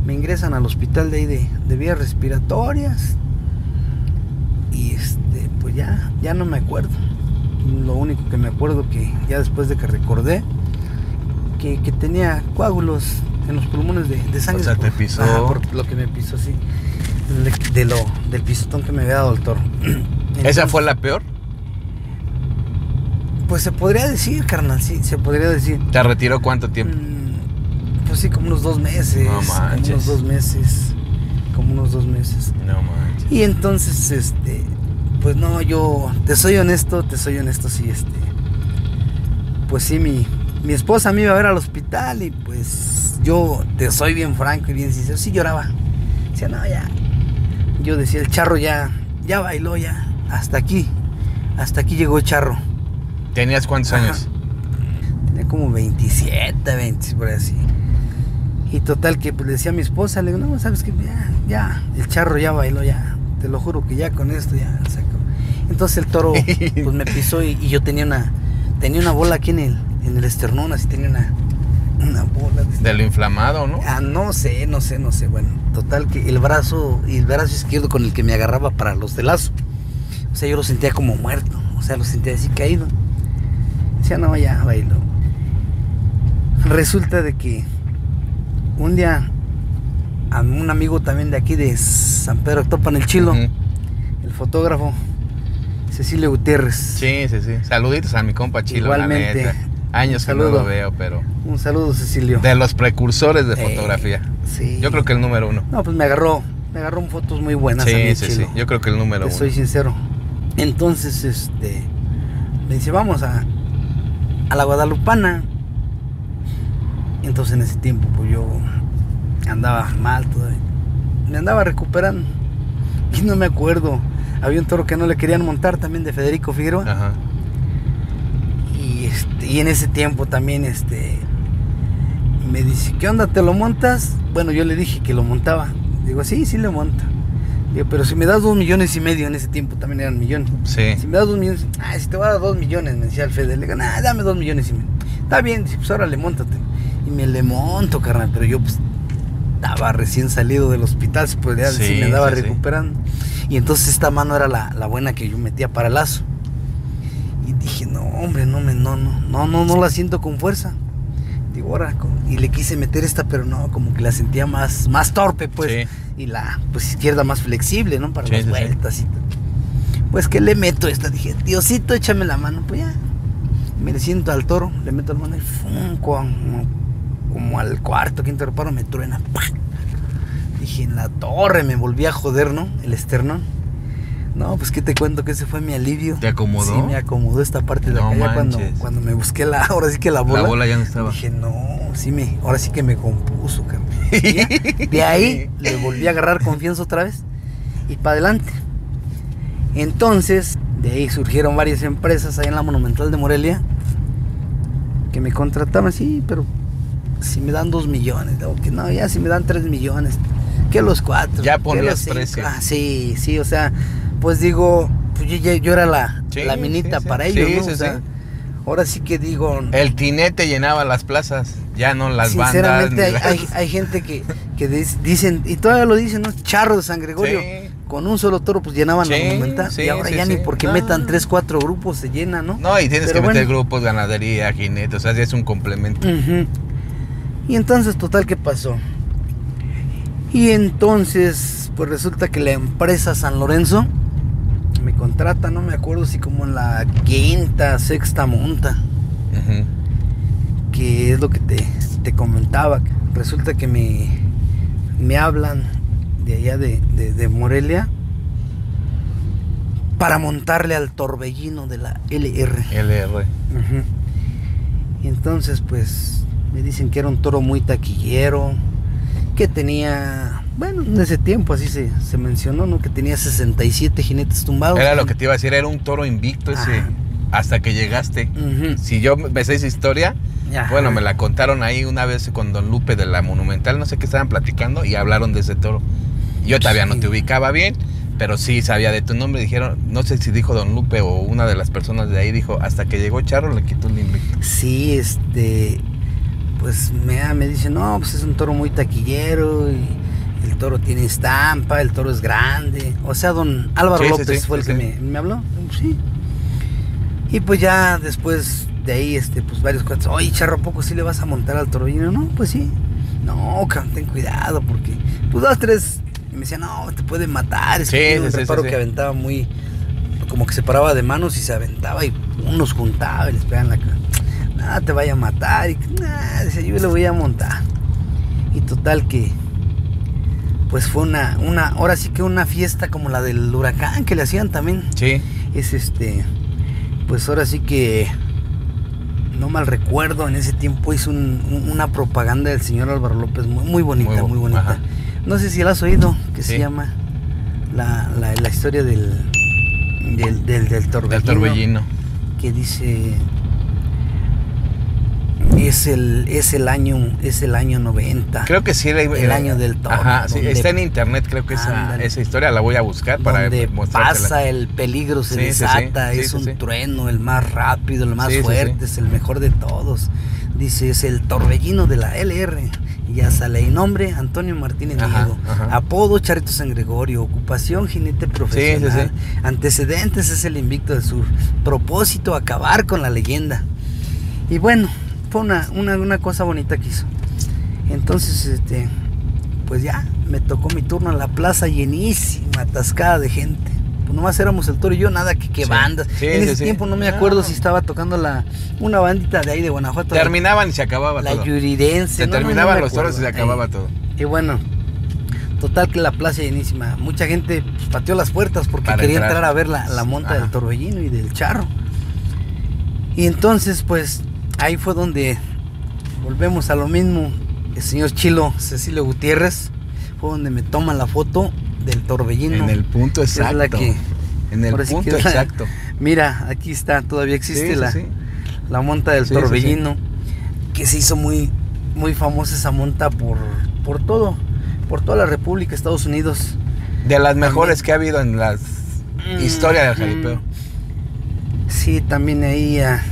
me ingresan al hospital de ahí de, de vías respiratorias. Y este, pues ya, ya no me acuerdo. Lo único que me acuerdo que ya después de que recordé que, que tenía coágulos en los pulmones de, de sangre. O sea, te por- pisó. Ajá, por lo que me pisó, sí. De, lo, del pisotón que me había dado el toro. <clears throat> ¿Esa fue la peor? Pues se podría decir, carnal, sí, se podría decir. ¿Te retiró cuánto tiempo? Mm, Pues sí, como unos dos meses. No Como manches. unos dos meses. Como unos dos meses. No manches. Y entonces, este, pues no, yo, te soy honesto, te soy honesto, sí, este, pues sí, mi, mi esposa me iba a ver al hospital y pues yo te soy bien franco y bien sincero, sí lloraba. Decía, no, ya. Yo decía, el charro ya, ya bailó, ya, hasta aquí, hasta aquí llegó el charro. ¿Tenías cuántos Ajá. años? Tenía como 27, 20, por así. Y total que pues, le decía a mi esposa, le digo, no, sabes que ya, ya, el charro ya bailó, ya. Te lo juro que ya con esto ya se acabó". Entonces el toro <laughs> pues me pisó y, y yo tenía una, tenía una bola aquí en el, en el esternón, así tenía una, una bola. de- De lo inflamado, ¿no? Ah, no sé, no sé, no sé. Bueno, total que el brazo y el brazo izquierdo con el que me agarraba para los de lazo. O sea, yo lo sentía como muerto. O sea, lo sentía así caído. Decía, no, ya, bailo. Resulta de que un día a un amigo también de aquí de San Pedro Topan el Chilo, el fotógrafo, Cecilio Gutiérrez. Sí, sí, sí. Saluditos a mi compa Chilo, Igualmente. la neta. Años que no lo veo, pero... Un saludo, Cecilio. De los precursores de Eh, fotografía. sí. Yo creo que el número uno. No, pues me agarró, me agarró fotos muy buenas. a mí, Sí, el sí, sí. Yo creo que el número Te uno. soy sincero. Entonces, este, me dice, vamos a, a la Guadalupana. Entonces en ese tiempo, pues yo andaba mal todavía. Me andaba recuperando. Y no me acuerdo. Había un toro que no le querían montar también de Federico Figueroa. Ajá. Y, este, y en ese tiempo también este, me dice, ¿qué onda? ¿Te lo montas? Bueno, yo le dije que lo montaba. Digo, sí, sí le monta. Digo, pero si me das dos millones y medio, en ese tiempo también eran millones. Sí. Si me das dos millones, ah, si te voy a dar dos millones, me decía el Fede. Le digo, nah, dame dos millones y medio. Está bien, dice, pues ahora le montate. Y me le monto, carnal, pero yo pues estaba recién salido del hospital, se podría decir, Sí, me andaba sí, sí. recuperando. Y entonces esta mano era la, la buena que yo metía para el lazo. Dije, no, hombre, no, me, no, no, no, no, no la siento con fuerza. Digo, ahora, y le quise meter esta, pero no, como que la sentía más, más torpe, pues. Sí. Y la, pues, izquierda más flexible, ¿no? Para Sí, las sí, vueltas y todo. Pues que le meto esta, dije, Diosito, échame la mano, pues ya. Me le siento al toro, le meto la mano y ¡fum! como, como al cuarto, quinto reparo me truena. Dije, en la torre me volví a joder, ¿no? El esternón. No, pues que te cuento que ese fue mi alivio. ¿Te acomodó? Sí, me acomodó esta parte de No acá. Ya cuando, cuando me busqué la, <laughs> ahora sí que la bola. La bola ya no estaba. Dije, no, sí me, ahora sí que me compuso, ya, <laughs> De ahí le volví a agarrar confianza otra vez y para adelante. Entonces, de ahí surgieron varias empresas ahí en la Monumental de Morelia que me contrataban, sí, pero si me dan dos millones, digo que no, ya si me dan tres millones, que los cuatro. Ya ponías precio. Ah, sí, sí, o sea, pues digo, pues yo, era la, Sí, la minita sí, para ellos, ¿no? O sea, ahora sí que digo, El tinete llenaba las plazas, ya no las bandas. Sinceramente hay, las- hay- hay gente que, dicen, y todavía lo dicen, ¿no? Charro de San Gregorio. Con un solo toro pues llenaban la monumental. sí, y ahora sí, ya ni porque No. metan tres, cuatro grupos se llena, ¿no? No, y tienes Pero que meter bueno. grupos, ganadería, jinetes, o sea, ya es un complemento. Y entonces, total, ¿qué pasó? Y entonces, pues resulta que la empresa San Lorenzo me contrata, no me acuerdo si como en la quinta, sexta monta. Que es lo que te, te comentaba. Resulta que me, me hablan de allá de, de- de Morelia para montarle al torbellino de la LR. LR. Y entonces pues me dicen que era un toro muy taquillero, que tenía, bueno, en ese tiempo así se, se mencionó, ¿no? Que tenía 67 jinetes tumbados. Era lo que te iba a decir, era un toro invicto ese, Ajá. hasta que llegaste. Ujú. Si yo me sé esa historia, Ajá. bueno, me la contaron ahí una vez con Don Lupe de la Monumental, no sé qué estaban platicando y hablaron de ese toro. Yo todavía no Sí. te ubicaba bien, pero sí sabía de tu nombre. Dijeron, no sé si dijo Don Lupe o una de las personas de ahí dijo, hasta que llegó Charro le quitó el invicto. Sí, este, pues me, me dice, no, pues es un toro muy taquillero y el toro tiene estampa, el toro es grande. O sea, don Álvaro Sí, López sí, fue el que. Me, me habló. Sí. Y pues ya después de ahí, este, pues varios cuates, oye, charro, ¿a poco sí le vas a montar al torbellino? No, pues sí. No, ten cuidado, porque, pues dos, tres, y me decía, no, te puede matar. Es Sí, que un reparo que aventaba muy, como que se paraba de manos y se aventaba y unos juntaba y les pegaban la cara. Nada, te vaya a matar. Y nada, dice, yo le voy a montar. Y total que, pues fue una, una, ahora sí que una fiesta como la del huracán que le hacían también. Sí. Es este, pues ahora sí que, no mal recuerdo, en ese tiempo hizo un- un- una propaganda del señor Álvaro López muy, muy bonita, Muy bonita. ajá. No sé si la has oído, que se llama la, la, la historia del, del, del, del torbellino. Del torbellino. Que dice, es el, es el año, es el año 90. Creo que sí. era- El era- año del toro, Ajá, sí, está en internet, creo que esa, esa historia la voy a buscar para donde pasa el peligro, se Sí, desata, Sí, es un trueno, el más rápido, el más fuerte, es el mejor de todos. Dice, es el torbellino de la LR. Y ya sale y nombre, Antonio Martínez Ajá, Diego. ajá. Apodo, Charito San Gregorio. Ocupación, jinete profesional. Antecedentes, es el invicto del sur. Propósito, acabar con la leyenda. Y bueno, fue una, una, una cosa bonita que hizo. Entonces, este, pues ya, me tocó mi turno en la plaza llenísima, atascada de gente. Pues nomás éramos el toro y yo, nada que, que Sí. bandas. Sí, en ese sí. tiempo no me No. acuerdo si estaba tocando la una bandita de ahí de Guanajuato. Terminaban y se acababa la todo. yuridense. Se no, terminaban los toros y se acababa todo. Y bueno, total que la plaza llenísima. Mucha gente pues, pateó las puertas porque Para quería entrar. entrar. a ver la, la monta Ajá. del torbellino y del charro. Y entonces, pues, ahí fue donde volvemos a lo mismo. El señor Chilo Cecilio Gutiérrez fue donde me toman la foto del torbellino. En el punto Es exacto. la que- en el sí punto es la- exacto. Mira, aquí está, todavía existe Sí, la, sí. la monta del torbellino, que se hizo muy, muy famosa esa monta por, por todo, por toda la República, Estados Unidos. De las mejores También. que ha habido en las historia del jaripeo. Sí, también ahí ah,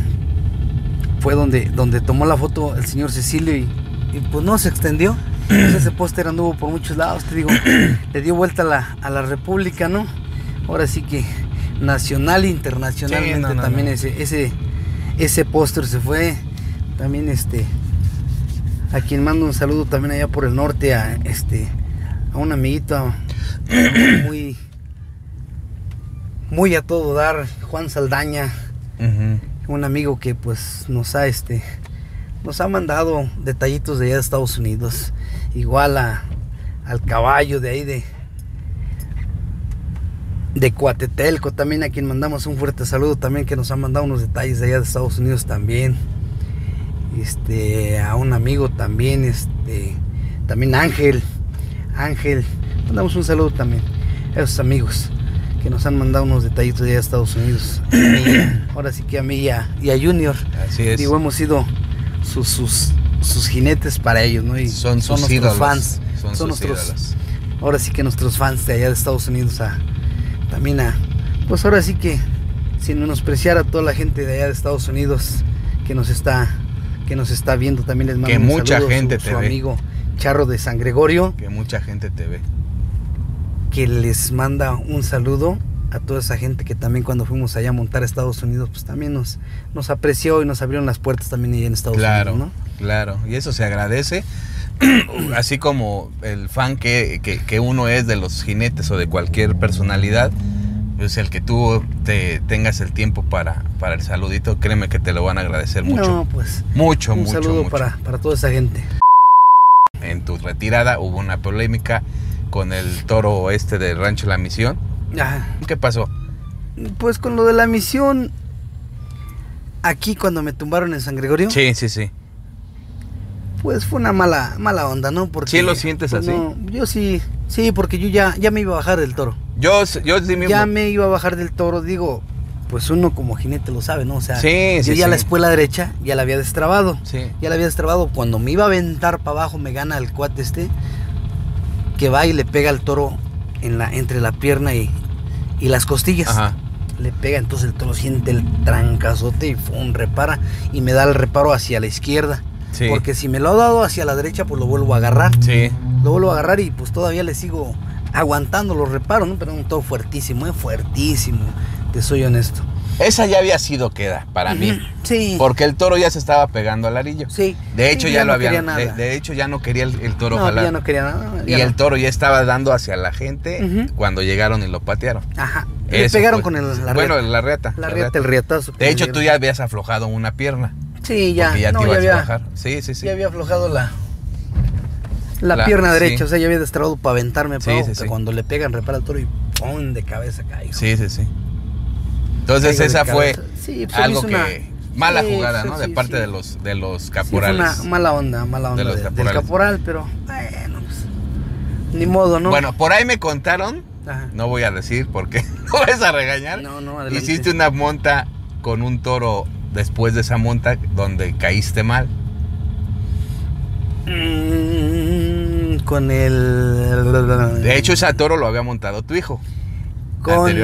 fue donde, donde tomó la foto el señor Cecilio y, y, pues no se extendió. Pues ese póster anduvo por muchos lados, te digo, <clears throat> le dio vuelta a la, a la República, ¿no? Ahora sí que nacional e internacionalmente Sí, no, no, también no. ese, ese, ese póster se fue. También este a quien mando un saludo también allá por el norte a este a un amiguito muy muy a todo dar, Juan Saldaña. Un amigo que pues nos ha este nos ha mandado detallitos de allá de Estados Unidos, igual a, al caballo de ahí de de Coatetelco también a quien mandamos un fuerte saludo también que nos han mandado unos detalles de allá de Estados Unidos también. Este a un amigo también este también Ángel Ángel mandamos un saludo también a esos amigos que nos han mandado unos detallitos de allá de Estados Unidos <clears throat> ahora sí que a mí y a, y a Junior Así es. digo hemos sido sus, sus, sus jinetes para ellos no y son sus nuestros ídolos. fans Son, son sus nuestros ídolos. ahora sí que nuestros fans de allá de Estados Unidos a también a pues ahora sí que sin menospreciar a toda la gente de allá de Estados Unidos que nos está que nos está viendo también les mando Que un mucha saludo, gente su, te su ve. amigo Charro de San Gregorio Que mucha gente te ve. Que les manda un saludo a toda esa gente que también cuando fuimos allá a montar a Estados Unidos pues también nos nos apreció y nos abrieron las puertas también allá en Estados Claro, Unidos ¿no? claro. Y eso se agradece. <clears throat> Así como el fan que, que- que uno es de los jinetes o de cualquier personalidad, pues el que tú te tengas el tiempo para, para el saludito, créeme que te lo van a agradecer mucho. no pues mucho, un mucho, saludo mucho. para para toda esa gente En tu retirada hubo una polémica con el toro este del Rancho La Misión. Ajá. ¿Qué pasó? Pues con lo de la misión, aquí cuando me tumbaron en San Gregorio, Sí, sí, sí. pues fue una mala, mala onda, ¿no? Porque, ¿Sí lo sientes pues, así? no, yo sí, sí, porque yo ya, ya me iba a bajar del toro. Yo, yo sí mismo. Ya me iba a bajar del toro, digo, pues uno como jinete lo sabe, ¿no? O sea, Sí, yo sí, ya sí. la espuela derecha ya la había destrabado. Sí. Ya la había destrabado. Cuando me iba a aventar para abajo, me gana el cuate este, que va y le pega al toro en la, entre la pierna y, y las costillas. Ajá. Le pega, entonces el toro siente el trancazote y un repara y me da el reparo hacia la izquierda. Sí. Porque si me lo ha dado hacia la derecha, pues lo vuelvo a agarrar. Sí. Lo vuelvo a agarrar y pues todavía le sigo aguantando los reparos, ¿no? Pero un toro fuertísimo, ¿eh? fuertísimo. Te soy honesto. Esa ya había sido queda para mí. Sí. Porque el toro ya se estaba pegando al arillo. Sí. De hecho, Sí, ya, lo no había. quería De, hecho, ya no quería el, el toro no, jalar. ya no quería nada. y el toro ya estaba dando hacia la gente cuando llegaron y lo patearon. Ajá. Le pegaron fue. con el, la Bueno, la reta. La la reta. el riatazo. que De hecho, tú ya habías aflojado una pierna. Sí, ya. Porque ya te ibas ya a bajar. Sí, sí, sí. Ya había aflojado la. La, La- pierna sí. derecha, o sea, ya había destrabado para aventarme pero sí. cuando le pegan, repara el toro y ¡pum! de cabeza caigo. Sí, sí, sí. Entonces, esa fue. Sí, pues, algo que. una- Mala Sí, jugada, ¿no? de parte de los de los Sí, fue caporales. una mala onda, mala onda De los de- del caporal, pero bueno, pues, ni modo, ¿no? Bueno, por ahí me contaron, Ajá. no voy a decir porque <laughs> no vas a regañar. No, no, adelante. Hiciste una monta con un toro después de esa monta donde caíste mal. Mm, con el. De hecho, ese toro lo había montado tu hijo. con el.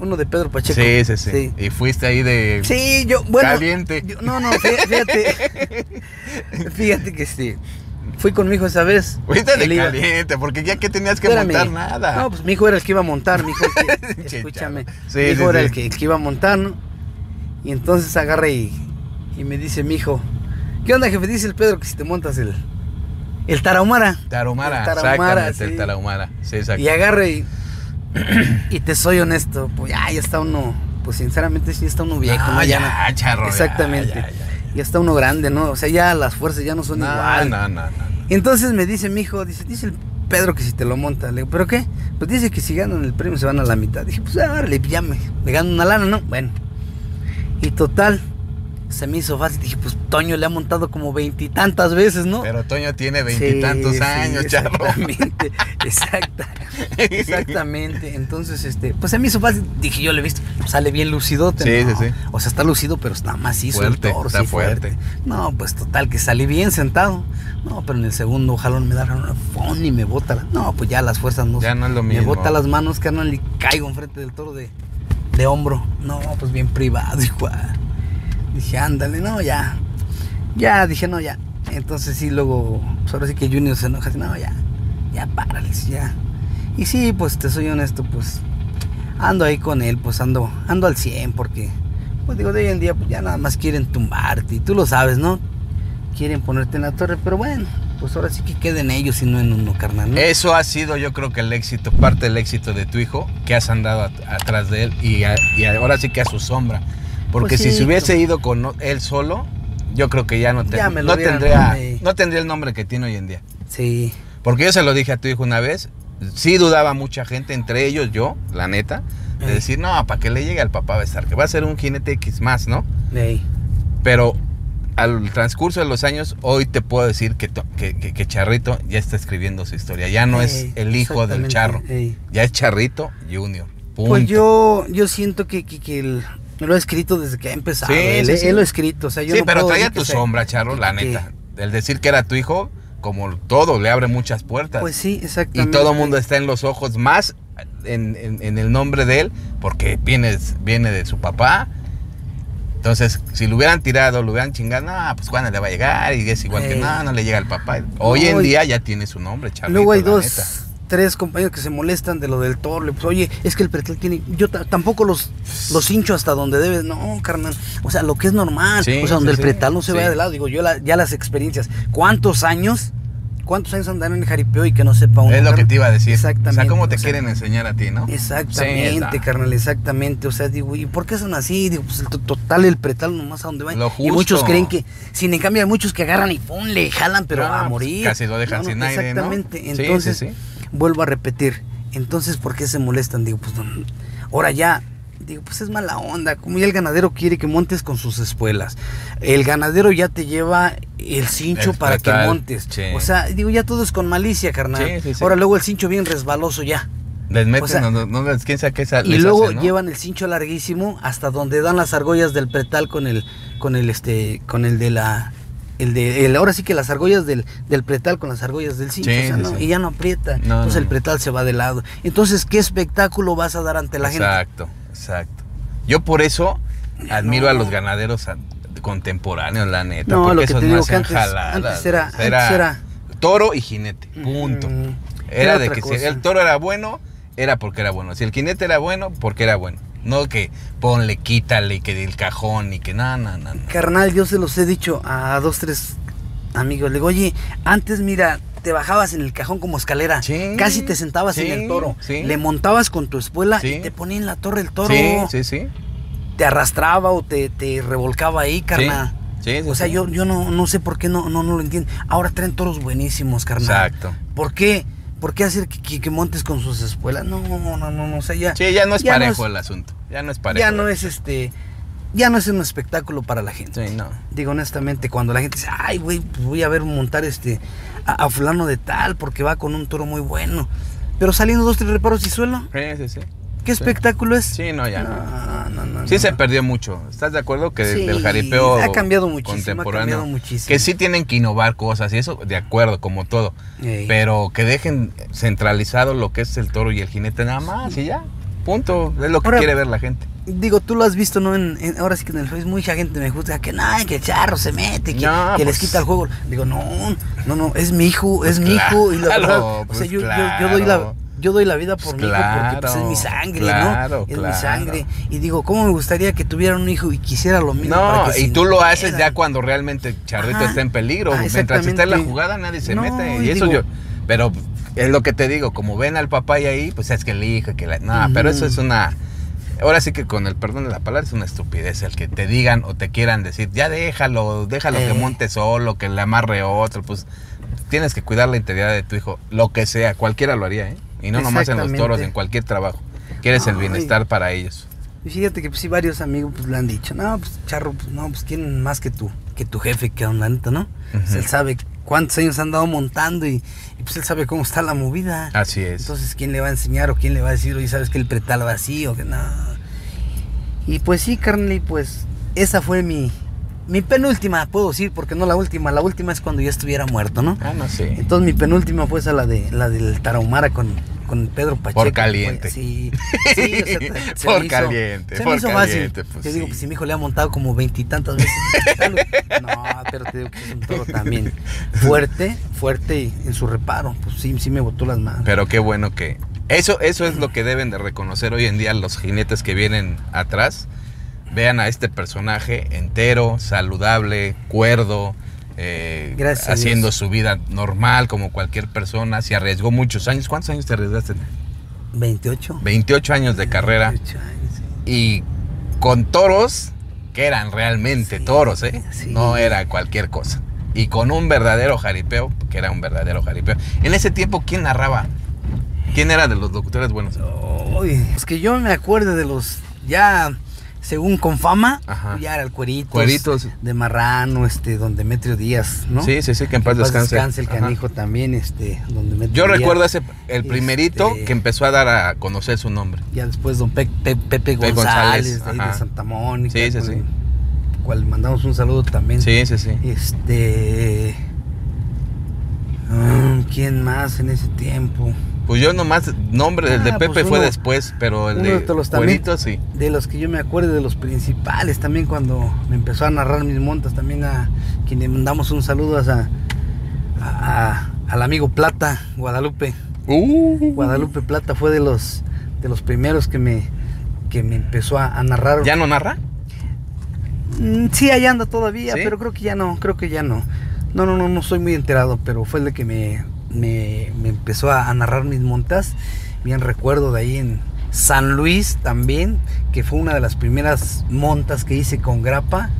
Uno de Pedro Pacheco. Sí, sí, sí, Sí. Y fuiste ahí de Sí, yo, bueno. caliente. yo- no, no, fí- fíjate. <laughs> fíjate que sí. Fui con mi hijo esa vez. Fuiste de iba- caliente, porque ya que tenías que Espérame. montar nada. No, pues mi hijo era el que iba a montar, mi hijo. el <laughs> que- escúchame. Sí, mi hijo sí, era el que, el que iba a montar, ¿no? Y entonces agarra y, y me dice mi hijo, ¿qué onda, jefe? Dice el Pedro que si te montas el, el tarahumara. Tarahumara, El tarahumara, exactamente, el sí. tarahumara. Sí, exacto. Y agarra y, y te soy honesto, pues ya, ya está uno, pues sinceramente sí está uno viejo, No, ¿no? ya, no- charro, ya, Exactamente. ya, ya, Ya está uno grande, ¿no? O sea, ya las fuerzas ya no son No, igual. no, no, no. Y entonces me dice mi hijo, dice, dice el Pedro que si te lo monta. Le digo, ¿pero qué? Pues dice que si ganan el premio se van a la mitad. Dije, pues árale, ya me, me gano una lana, ¿no? Bueno. Y total, se me hizo fácil. Dije, pues Toño le ha montado como veintitantas veces, ¿no? Pero Toño tiene Sí, veintitantos sí, años, charro. Exactamente, <laughs> exacta, exactamente. Entonces, este, pues se me hizo fácil. Dije, yo le he visto, sale bien lucidote. Sí, ¿no? sí, sí. O sea, está lucido, pero está macizo Fuerte, el toro, está sí, fuerte. No, pues total, que salí bien sentado. No, pero en el segundo jalón me da una fon y me bota. la- No, pues ya las fuerzas no. Ya no es lo Me mismo. bota las manos, carnal, y caigo enfrente del toro de, de hombro. No, pues bien privado, <laughs> hijo. Dije, ándale, no, ya. Ya, dije, no, ya. Entonces sí, luego, pues ahora sí que Junior se enoja. No, ya, ya, párale, ya. Y sí, pues te soy honesto, pues ando ahí con él, pues ando, ando al 100 porque, pues digo, de hoy en día, pues ya nada más quieren tumbarte. Y tú lo sabes, ¿no? Quieren ponerte en la torre, pero bueno, pues ahora sí que queden ellos y no en uno, carnal. Eso ha sido, yo creo que el éxito, parte del éxito de tu hijo, que has andado at- atrás de él y ahora sí que a su sombra. Porque Pues si sí, se hubiese ido con él solo, yo creo que ya no, te- Ya me lo no, hubieran- tendría, no tendría el nombre que tiene hoy en día. Sí. Porque yo se lo dije a tu hijo una vez sí dudaba mucha gente, entre ellos yo, la neta, de Ey. decir, no, para que le llegue al papá va a estar, que va a ser un jinete X más, ¿no? Ey. Pero al transcurso de los años, hoy te puedo decir que, que, que- que Charrito ya está escribiendo su historia. Ya no es el hijo del charro, ya es Charrito Junior. Punto. Pues yo, yo siento que, que, que el- lo ha escrito desde que ha empezado. Sí, él, sí, sí. él lo ha escrito. O sea, yo sí, no pero puedo traía tu sombra, Charro, la neta. El decir que era tu hijo, como todo, le abre muchas puertas. Pues sí, y exactamente. todo el mundo está en los ojos, más en, en- en el nombre de él, porque viene, viene de su papá. Entonces, si lo hubieran tirado, lo hubieran chingado, no, pues cuándo le va a llegar, y es igual que Ey. no, no le llega al papá. Hoy en No, y- día ya tiene su nombre, Charrito. Luego hay dos, neta. Tres compañeros que se molestan de lo del toro. Pues, oye, es que el pretal tiene. Yo ta- tampoco los, los hincho hasta donde debes. No, carnal. O sea, lo que es normal. Sí, o sea, donde sí, el pretal no se vaya de lado. Digo, yo la- ya las experiencias. ¿Cuántos años? ¿Cuántos años andan en el jaripeo y que no sepa uno? Es lo que te iba a decir. Exactamente. O sea, ¿cómo te o sea, quieren enseñar a ti, no? Exactamente, Sí, carnal, exactamente. O sea, digo, ¿y por qué son así? Digo, pues el to- total, el pretal nomás a donde va. Lo Y justo. muchos creen que, sin en cambio, hay muchos que agarran y pum, le jalan, pero Ah, a pues, morir. casi lo dejan sin aire, ¿no? Exactamente. Sí, sí, Entonces, sí. Vuelvo a repetir. Entonces, ¿por qué se molestan? Digo, pues, no, ahora ya. Digo, pues es mala onda. Como ya el ganadero quiere que montes con sus espuelas. El ganadero ya te lleva el cincho El para que montes. sí. O sea, digo, ya todo es con malicia, carnal. Sí, sí, sí. Ahora luego el cincho bien resbaloso ya. Les meten, o sea, no, no, no les- quién sabe qué Y les luego hace, ¿no? llevan el cincho larguísimo hasta donde dan las argollas del pretal con el, con el este, con el de la, el de, el, ahora sí que las argollas del, del pretal con las argollas del cincho, Sí, o sea, sí, no, sí. y ya no aprieta. No, Entonces no, el pretal se va de lado. Entonces, ¿qué espectáculo vas a dar ante la gente? Exacto, exacto. Yo por eso admiro a los ganaderos contemporáneos, la neta. No, porque lo que esos te digo que hacían antes- jaladas, antes era- o sea, antes era- toro y jinete, punto. Mm, Era, de que si el toro era bueno, era porque era bueno. Si el jinete era bueno, porque era bueno. No que ponle, quítale, y que el cajón y que no, no. no. Carnal, yo se los he dicho a dos, tres amigos. Le digo, oye, antes mira, te bajabas en el cajón como escalera. Sí, casi te sentabas en el toro. sí. Le montabas con tu espuela y te ponía en la torre el toro. Sí, sí, sí. Te arrastraba o te, te revolcaba ahí, carnal. Sí, sí, O sea, yo, yo no, no sé por qué no, no, no lo entiendo. Ahora traen toros buenísimos, carnal. Exacto. ¿Por qué? ¿Por qué hacer que, que- que montes con sus espuelas? No, no, no, no, o sea, ya. Sí, ya no es ya parejo es- el asunto. Ya no es parejo. ya no es este. Ya no es un espectáculo para la gente. Sí, no. Digo honestamente, cuando la gente dice, ay, güey, pues voy a ver montar este a, a fulano de tal porque va con un toro muy bueno. Pero saliendo dos, tres reparos y suelo, Sí, sí, sí. ¿Qué espectáculo es? Sí, no, ya no. No, no, no, Sí se perdió mucho. ¿Estás de acuerdo que Sí, del jaripeo ha cambiado muchísimo, ha contemporáneo cambiado muchísimo. que sí tienen que innovar cosas y eso de acuerdo como todo, Ey. pero que dejen centralizado lo que es el toro y el jinete nada más y ya. Punto, es lo que Ahora- quiere ver la gente. Digo, tú lo has visto, ¿no? En, en- ahora sí que en el Facebook mucha gente me juzga que no, que el charro se mete, que, No, que les pues- quita el juego. Digo, no, no, no, es mi hijo, es mi hijo. Y la verdad, o pues sea, yo, yo- claro. yo doy la, yo doy la vida por Pues mi hijo porque pues, es mi sangre, claro, ¿no? Es claro. mi sangre. Y digo, ¿cómo me gustaría que tuviera un hijo y quisiera lo mismo? para No, que y se tú lo haces ya cuando realmente Charrito Ajá. está en peligro. Ah, Mientras está en la jugada nadie se No, mete. y eso digo- yo. Pero es lo que te digo, como ven al papá y ahí, pues es que el hijo, que la. No, pero eso es una. Ahora sí que con el perdón de la palabra es una estupidez el que te digan o te quieran decir, ya déjalo, déjalo que Eh. monte solo, que le amarre otro, pues tienes que cuidar la integridad de tu hijo, lo que sea, cualquiera lo haría, ¿eh? Y no nomás en los toros, en cualquier trabajo. Quieres el bienestar para ellos. Y fíjate que pues, sí, varios amigos pues, le han dicho, no, pues charro, pues no, pues quieren más que tu, que tu jefe, que la neta, ¿no? Pues, él sabe cuántos años han dado montando y, y, pues él sabe cómo está la movida. Así es. Entonces, ¿quién le va a enseñar o quién le va a decir, oye, sabes que el pretal va así o que no? Y pues sí, carnal, y pues esa fue mi, mi penúltima, puedo decir, porque no la última, la última es cuando ya estuviera muerto, ¿no? Ah, no sé. Entonces mi penúltima fue esa, la de la del Tarahumara con, con Pedro Pacheco. Por caliente. Fue- Sí, sí, o sea, <laughs> se Por me hizo- caliente, se por me hizo caliente, fácil. pues Te digo, sí. pues si mi hijo le ha montado como veintitantas veces. <laughs> no, pero te digo que es un toro también fuerte, fuerte y en su reparo. Pues sí, sí me botó las manos. Pero qué bueno que... Eso, eso es lo que deben de reconocer hoy en día los jinetes que vienen atrás. Vean a este personaje entero, saludable, cuerdo, eh, haciendo su vida normal como cualquier persona. Se arriesgó muchos años. ¿Cuántos años te arriesgaste? 28. 28 años de carrera. 28 años, sí. Y con toros que eran realmente Sí, toros, ¿eh? sí. No era cualquier cosa. Y con un verdadero jaripeo, que era un verdadero jaripeo. En ese tiempo, ¿quién narraba? ¿Quién era de los locutores buenos? Uy, es que yo me acuerdo de los ya según con fama, Ajá. ya era el cueritos, Cueritos. de Marrano, este, don Demetrio Díaz, ¿no? Sí, sí, sí, que en paz descanse. el Ajá. canijo también, este, don Demetrio Yo Díaz. recuerdo ese, el primerito Este- que empezó a dar a conocer su nombre. Ya después don Pe- Pe- Pepe Pepe González, González, de, ahí de. Santa Mónica. Sí, sí, con sí. el Cual mandamos un saludo también. Sí, sí, sí. Este. ah, ¿Quién más en ese tiempo? Pues yo nomás, nombre, el de Ah, Pepe pues fue después, pero el uno de de los también. Sí. De los que yo me acuerdo, de los principales, también cuando me empezó a narrar mis montas, también a quien le mandamos un saludo a, a- a- al amigo Plata, Guadalupe. Uh, Guadalupe Plata fue de los de los primeros que me que me empezó a, a narrar. ¿Ya no narra? Mm, Sí, ahí anda todavía, ¿Sí? pero creo que ya no, creo que ya no. No, no, no, no soy muy enterado, pero fue el de que me, me, me empezó a, a narrar mis montas. Bien recuerdo de ahí en San Luis también, que fue una de las primeras montas que hice con grapa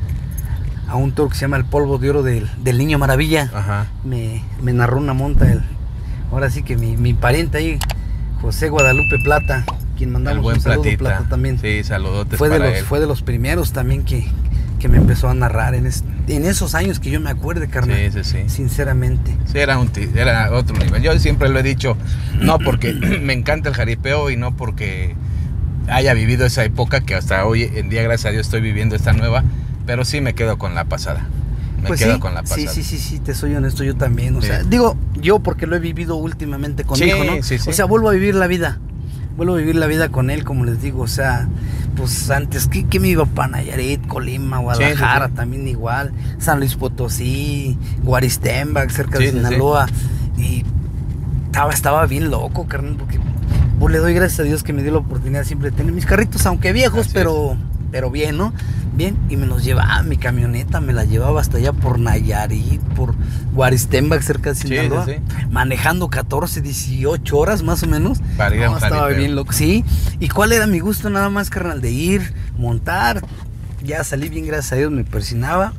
a un toro que se llama El Polvo de Oro del, del Niño Maravilla. Ajá. Me, me narró una monta, el, ahora sí que mi, mi pariente ahí, José Guadalupe Plata, quien El mandamos buen un saludo, platita. Plata también Sí, saludotes fue de los él. fue de los primeros también que, que me empezó a narrar en, es- en esos años que yo me acuerde carnal Sí, sí, sí. sinceramente Sí, era, un era otro nivel. Yo siempre lo he dicho, no porque <clears throat> me encanta el jaripeo y no porque haya vivido esa época que hasta hoy en día, gracias a Dios, estoy viviendo esta nueva, pero sí me quedo con la pasada. Me pues quedo sí, con la pasada. sí sí sí sí te soy honesto yo también o Sí. sea digo yo porque lo he vivido últimamente con Sí, hijo no sí, sí. o sea vuelvo a vivir la vida vuelvo a vivir la vida con él como les digo o sea pues antes que, que me iba para Nayarit Colima Guadalajara sí. también igual San Luis Potosí Guaristembac cerca de. Sinaloa y estaba, estaba bien loco, carnal, porque pues, le doy gracias a Dios que me dio la oportunidad siempre de tener mis carritos, aunque viejos, Así pero, pero bien, ¿no? Bien, y me los llevaba, mi camioneta me la llevaba hasta allá por Nayarit, por Guaristembac, cerca de Sinaloa, sí, sí. manejando 14, 18 horas más o menos. Para ir a No, un estaba bien loco, sí. ¿Y cuál era mi gusto nada más, carnal? De ir, montar, ya salí bien, gracias a Dios, me persinaba.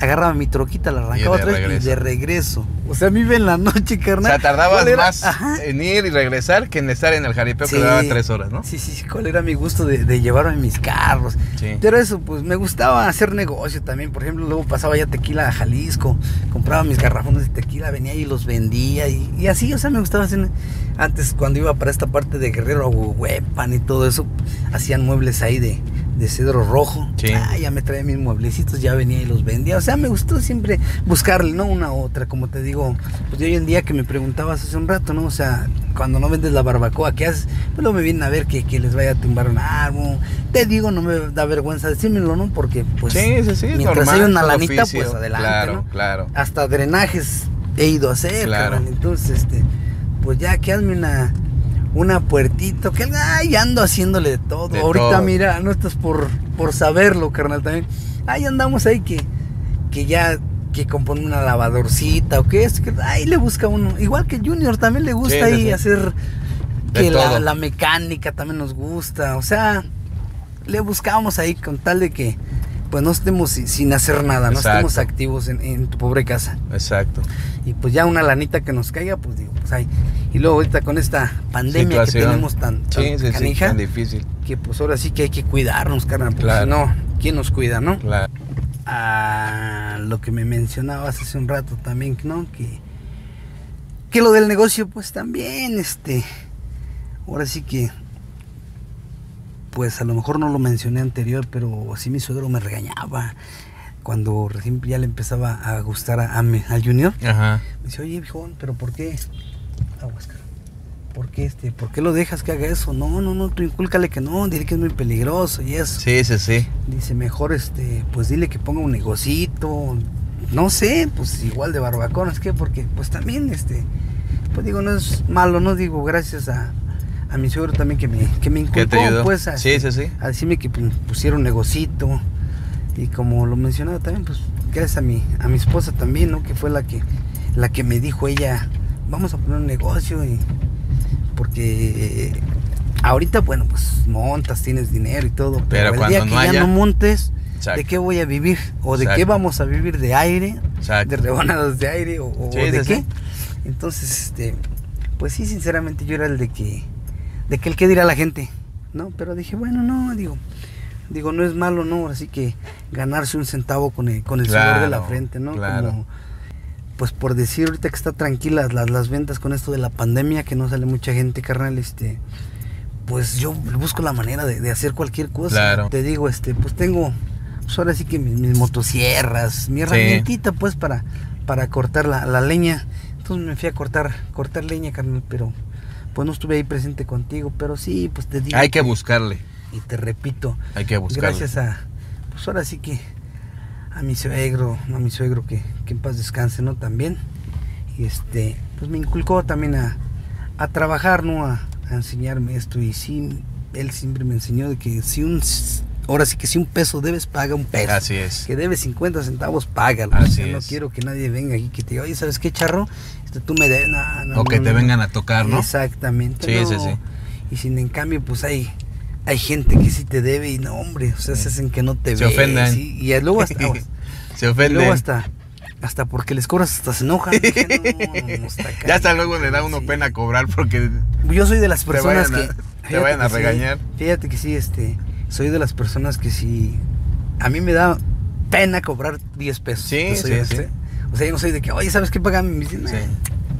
Agarraba mi troquita, la arrancaba otra vez y de regreso. O sea, me iba en la noche, O carnal. sea, tardabas más Ajá. en ir y regresar que en estar en el jaripeo Sí. que duraba tres horas, ¿no? Sí, sí, sí, cuál era mi gusto de, de llevarme mis carros. Sí. Pero eso, pues me gustaba hacer negocio también. Por ejemplo, luego pasaba ya tequila a Jalisco, compraba mis garrafones de tequila, venía y los vendía. Y, y así, o sea, me gustaba hacer. Antes, cuando iba para esta parte de Guerrero a Huepan y todo eso, hacían muebles ahí de, de cedro rojo. Sí. Ah, ya me traía mis mueblecitos, ya venía y los vendía. O sea, me gustó siempre buscarle, ¿no? Una otra, como te digo. Pues hoy en día que me preguntabas hace un rato, ¿no? O sea, cuando no vendes la barbacoa, ¿qué haces? Pues luego me vienen a ver que, que les vaya a tumbar un árbol. Te digo, no me da vergüenza decírmelo, ¿no? Porque, pues, sí, sí, sí, es mientras normal, haya una lanita, oficio. pues adelante, Claro, ¿no? claro. Hasta drenajes he ido a hacer, Claro. carnal. Entonces, este, pues ya que hazme una, una puertita, que ay, ando haciéndole de todo. De Ahorita, todo. mira, no estás por, por saberlo, carnal, también. Ahí andamos ahí que, que ya que compone una lavadorcita o qué es, que ahí le busca uno. Igual que Junior también le gusta Sí, ahí sí. hacer De que la, la mecánica también nos gusta. O sea, le buscamos ahí con tal de que pues no estemos si- sin hacer nada, no estemos activos en, en tu pobre casa. Exacto. Y pues ya una lanita que nos caiga, pues digo, pues ahí. Y luego ahorita con esta pandemia que tenemos tan, tan Sí, sí, sí, canija, tan difícil. que pues ahora sí que hay que cuidarnos, carnal, porque Claro. si no, ¿quién nos cuida, no? Claro. a lo que me mencionabas hace un rato también, ¿no? Que, que lo del negocio, pues también, este, ahora sí que, pues a lo mejor no lo mencioné anterior, pero sí mi suegro me regañaba cuando recién ya le empezaba a gustar a, a mi- al Junior. Ajá. Me dice, oye, viejón, pero ¿por qué? Aguas. ¿Por qué, este, ¿Por qué lo dejas que haga eso? No, no, no, tú incúlcale que no, dile que es muy peligroso y eso. Sí, sí, sí. Dice, mejor este, pues dile que ponga un negocito, no sé, pues igual de barbacoa, es que porque pues también este, pues digo, no es malo, no digo, gracias a, a mi suegro también que me, que me ¿Qué inculcó, te ayudó? pues a, Sí, sí, sí. a decirme que pues, pusiera un negocito y como lo mencionaba también, pues gracias a mi, a mi esposa también, ¿no? Que fue la que, la que me dijo ella, vamos a poner un negocio y porque eh, ahorita, bueno, pues montas, tienes dinero y todo, pero, Pero el cuando día que ya no montes, Exacto. ¿de qué voy a vivir? ¿O de qué vamos a vivir? ¿De aire? Exacto. ¿De rebanadas de aire? ¿O, de sí, qué? sí. Entonces, este, pues sí, sinceramente yo era el de que, de que el que dirá la gente, ¿no? Pero dije, bueno, no, digo, digo, no es malo, ¿no? Así que ganarse un centavo con el, con el sudor de la frente, ¿no? claro. Como, pues por decir ahorita que está tranquilas las, las ventas con esto de la pandemia, que no sale mucha gente, carnal, este, pues yo busco la manera de, de hacer cualquier cosa. Claro. Te digo, este, pues tengo, pues ahora sí que mis, mis motosierras, mi herramientita, pues para, para cortar la, la leña. Entonces me fui a cortar, cortar leña, carnal, pero pues no estuve ahí presente contigo, pero sí, pues te digo. Hay que buscarle, Y te repito, hay que buscarle. gracias a, pues ahora sí que a mi suegro, a mi suegro que, que en paz descanse, ¿no? También. Y este, pues me inculcó también a, a trabajar, ¿no? A, a enseñarme esto. Y sí, él siempre me enseñó de que si un, ahora sí que si un peso debes, paga un peso. Así es. Que debes 50 centavos, págalo. Así O sea, no es. quiero que nadie venga aquí que te diga, oye, ¿sabes qué, charro? Este, tú me debes. No, no, O que te vengan a tocar, ¿no? Exactamente. Sí, sí, sí. Y sin en cambio, pues hay, hay gente que sí te debe y no, hombre, o sea, se hacen que no te Se ofenden. sí, y luego hasta, <laughs> Se y ofenden. luego hasta, hasta porque les cobras hasta se enojan. No, <laughs> Ya hasta luego le da uno sí. pena cobrar porque Yo soy de las Te personas vayan a- que. te vayan a sí, regañar. fíjate que sí, este. Soy de las personas que sí. A mí me da pena cobrar 10 pesos. Sí, sí, sí. O sea, yo no soy de que, oye, ¿sabes qué pagan? Me dicen, Sí.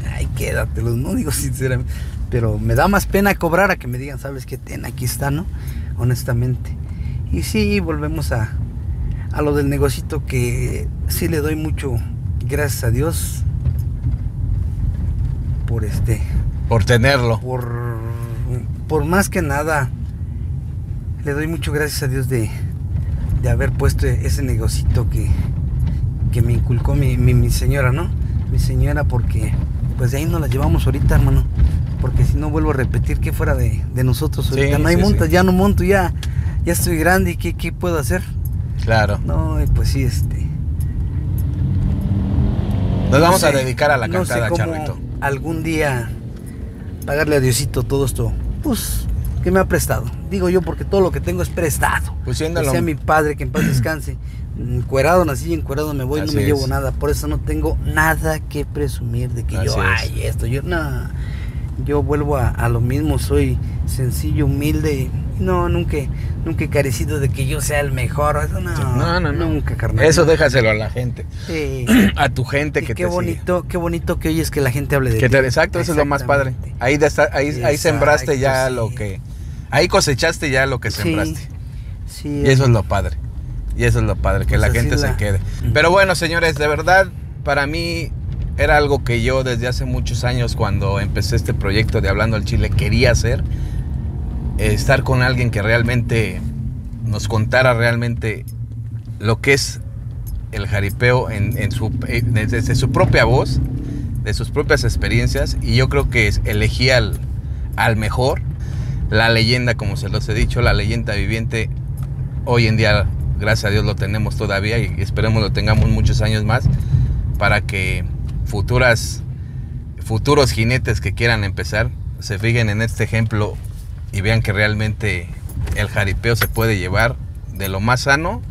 "Nah, ay, quédatelos, no <laughs> digo sinceramente. Pero me da más pena cobrar a que me digan, ¿sabes qué? Ten, aquí está, ¿no? Honestamente. Y sí, volvemos a, a lo del negocito que sí le doy mucho, gracias a Dios, por este por tenerlo. por, por más que nada, le doy mucho gracias a Dios de, de haber puesto ese negocito que, que me inculcó mi, mi, mi señora, ¿no? Mi señora, porque pues de ahí nos la llevamos ahorita, hermano. Porque si no vuelvo a repetir que fuera de, de nosotros Sí, ahorita. no hay sí, montas, sí. ya no monto, ya, ya estoy grande y ¿qué, qué puedo hacer? Claro. No, y pues sí, este. Nos vamos a dedicar a la no cantada, Charrito. Algún día pagarle a Diosito todo esto, pues, que me ha prestado. Digo yo porque todo lo que tengo es prestado. Pues Que siéndolo. sea mi padre, que en paz descanse. Encuerado nací y encuerado me voy, Así no me es. llevo nada. Por eso no tengo nada que presumir de que yo, es. ay, esto, yo, no. Yo vuelvo a, a lo mismo, soy sencillo, humilde. No, nunca, nunca he carecido de que yo sea el mejor. Eso no, No, no, no. Nunca, carnal. Eso déjaselo a la gente. Sí. <clears throat> A tu gente Y que qué te sigue. bonito, qué bonito que oyes que la gente hable de Que ti. te- exacto, eso es lo más padre. Ahí, de ahí, ahí sembraste ya lo que. Ahí cosechaste ya lo que Sí, sembraste. Sí, Y eso es lo padre. Y eso es lo padre, que Pues la gente la- se quede. Pero bueno, señores, de verdad, para mí era algo que yo desde hace muchos años, cuando empecé este proyecto de Hablando al Chile, quería hacer. Estar con alguien que realmente nos contara realmente lo que es el jaripeo en, en su, eh, desde su propia voz, de sus propias experiencias. Y yo creo que elegí al, al mejor, la leyenda, como se los he dicho, la leyenda viviente. Hoy en día, gracias a Dios, lo tenemos todavía y esperemos lo tengamos muchos años más para que futuras, futuros jinetes que quieran empezar se fijen en este ejemplo y vean que realmente el jaripeo se puede llevar de lo más sano,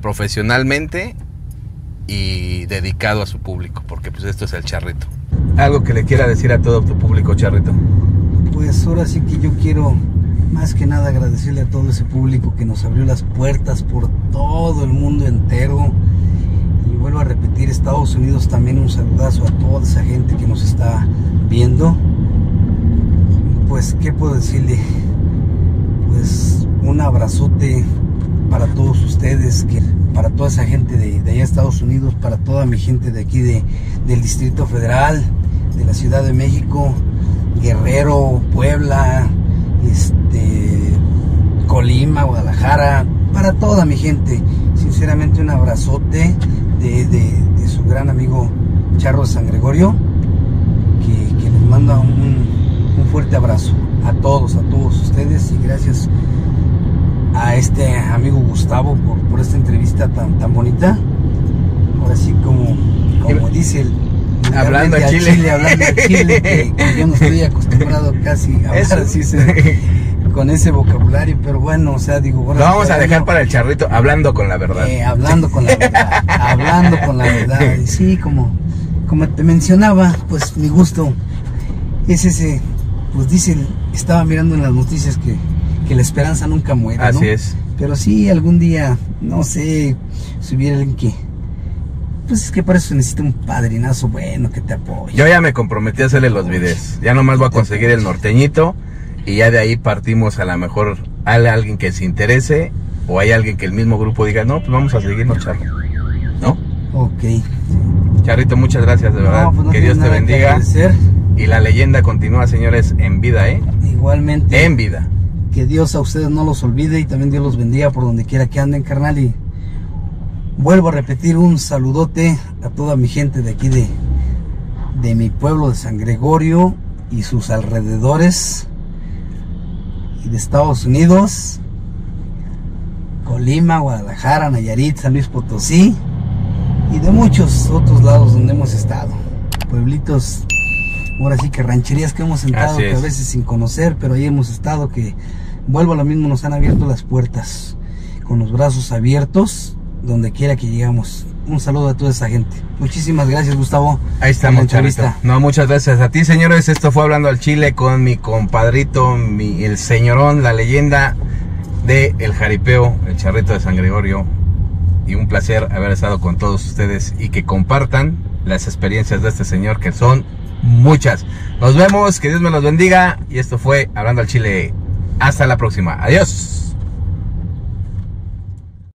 profesionalmente y dedicado a su público, porque pues esto es el charrito. Algo que le quiera decir a todo tu público, charrito. Pues ahora sí que yo quiero más que nada agradecerle a todo ese público que nos abrió las puertas por todo el mundo entero. Y vuelvo a repetir, Estados Unidos también un saludazo a toda esa gente que nos está viendo. Pues, ¿qué puedo decirle? Pues un abrazote para todos ustedes, que, para toda esa gente de, de allá Estados Unidos, para toda mi gente de aquí de, del Distrito Federal, de la Ciudad de México, Guerrero, Puebla, este, Colima, Guadalajara, para toda mi gente. Sinceramente un abrazote de, de- de su gran amigo Charro San Gregorio, que, que nos manda un, un fuerte abrazo a todos, a todos ustedes y gracias a este amigo Gustavo por, por esta entrevista tan, tan bonita. Ahora sí como, como dice el Hablando al chile. hablando al chile, que, que yo no estoy acostumbrado casi a <laughs> hablar Eso. así se- con ese vocabulario, pero bueno, o sea, digo, bueno, Lo vamos a dejar para el charrito, hablando con la verdad. eh, hablando con la verdad, hablando con la verdad, <laughs> y sí, como, como te mencionaba, pues mi gusto es ese, pues dicen, estaba mirando en las noticias que, que la esperanza nunca muere. Así ¿no? es. Pero sí, algún día, no sé, si hubiera alguien que... Pues es que para eso necesita un padrinazo bueno que te apoye. Yo ya me comprometí a hacerle los videos. Ya nomás voy a conseguir el norteñito y ya de ahí partimos a lo mejor hay alguien que se interese o hay alguien que el mismo grupo diga, no, pues vamos a seguirnos, Charro. ¿No? Ok. Charrito, muchas gracias, de verdad. No, pues no que Dios te bendiga. Y la leyenda continúa, señores, en vida, ¿eh? Igualmente. En vida. Que Dios a ustedes no los olvide y también Dios los bendiga por donde quiera que anden, carnal. Y vuelvo a repetir un saludote a toda mi gente de aquí de, de mi pueblo de San Gregorio y sus alrededores y de Estados Unidos, Colima, Guadalajara, Nayarit, San Luis Potosí y de muchos otros lados donde hemos estado. Pueblitos, ahora sí que rancherías que hemos entrado que a veces sin conocer, pero ahí hemos estado que vuelvo a lo mismo, nos han abierto las puertas con los brazos abiertos donde quiera que llegamos. Un saludo a toda esa gente. Muchísimas gracias, Gustavo. Ahí entrevista. No, muchas gracias a ti, señores. Esto fue Hablando al Chile con mi compadrito, mi, el señorón, la leyenda de El Jaripeo, el Charrito de San Gregorio. Y un placer haber estado con todos ustedes y que compartan las experiencias de este señor, que son muchas. Nos vemos, que Dios me los bendiga. Y esto fue Hablando al Chile. Hasta la próxima. Adiós.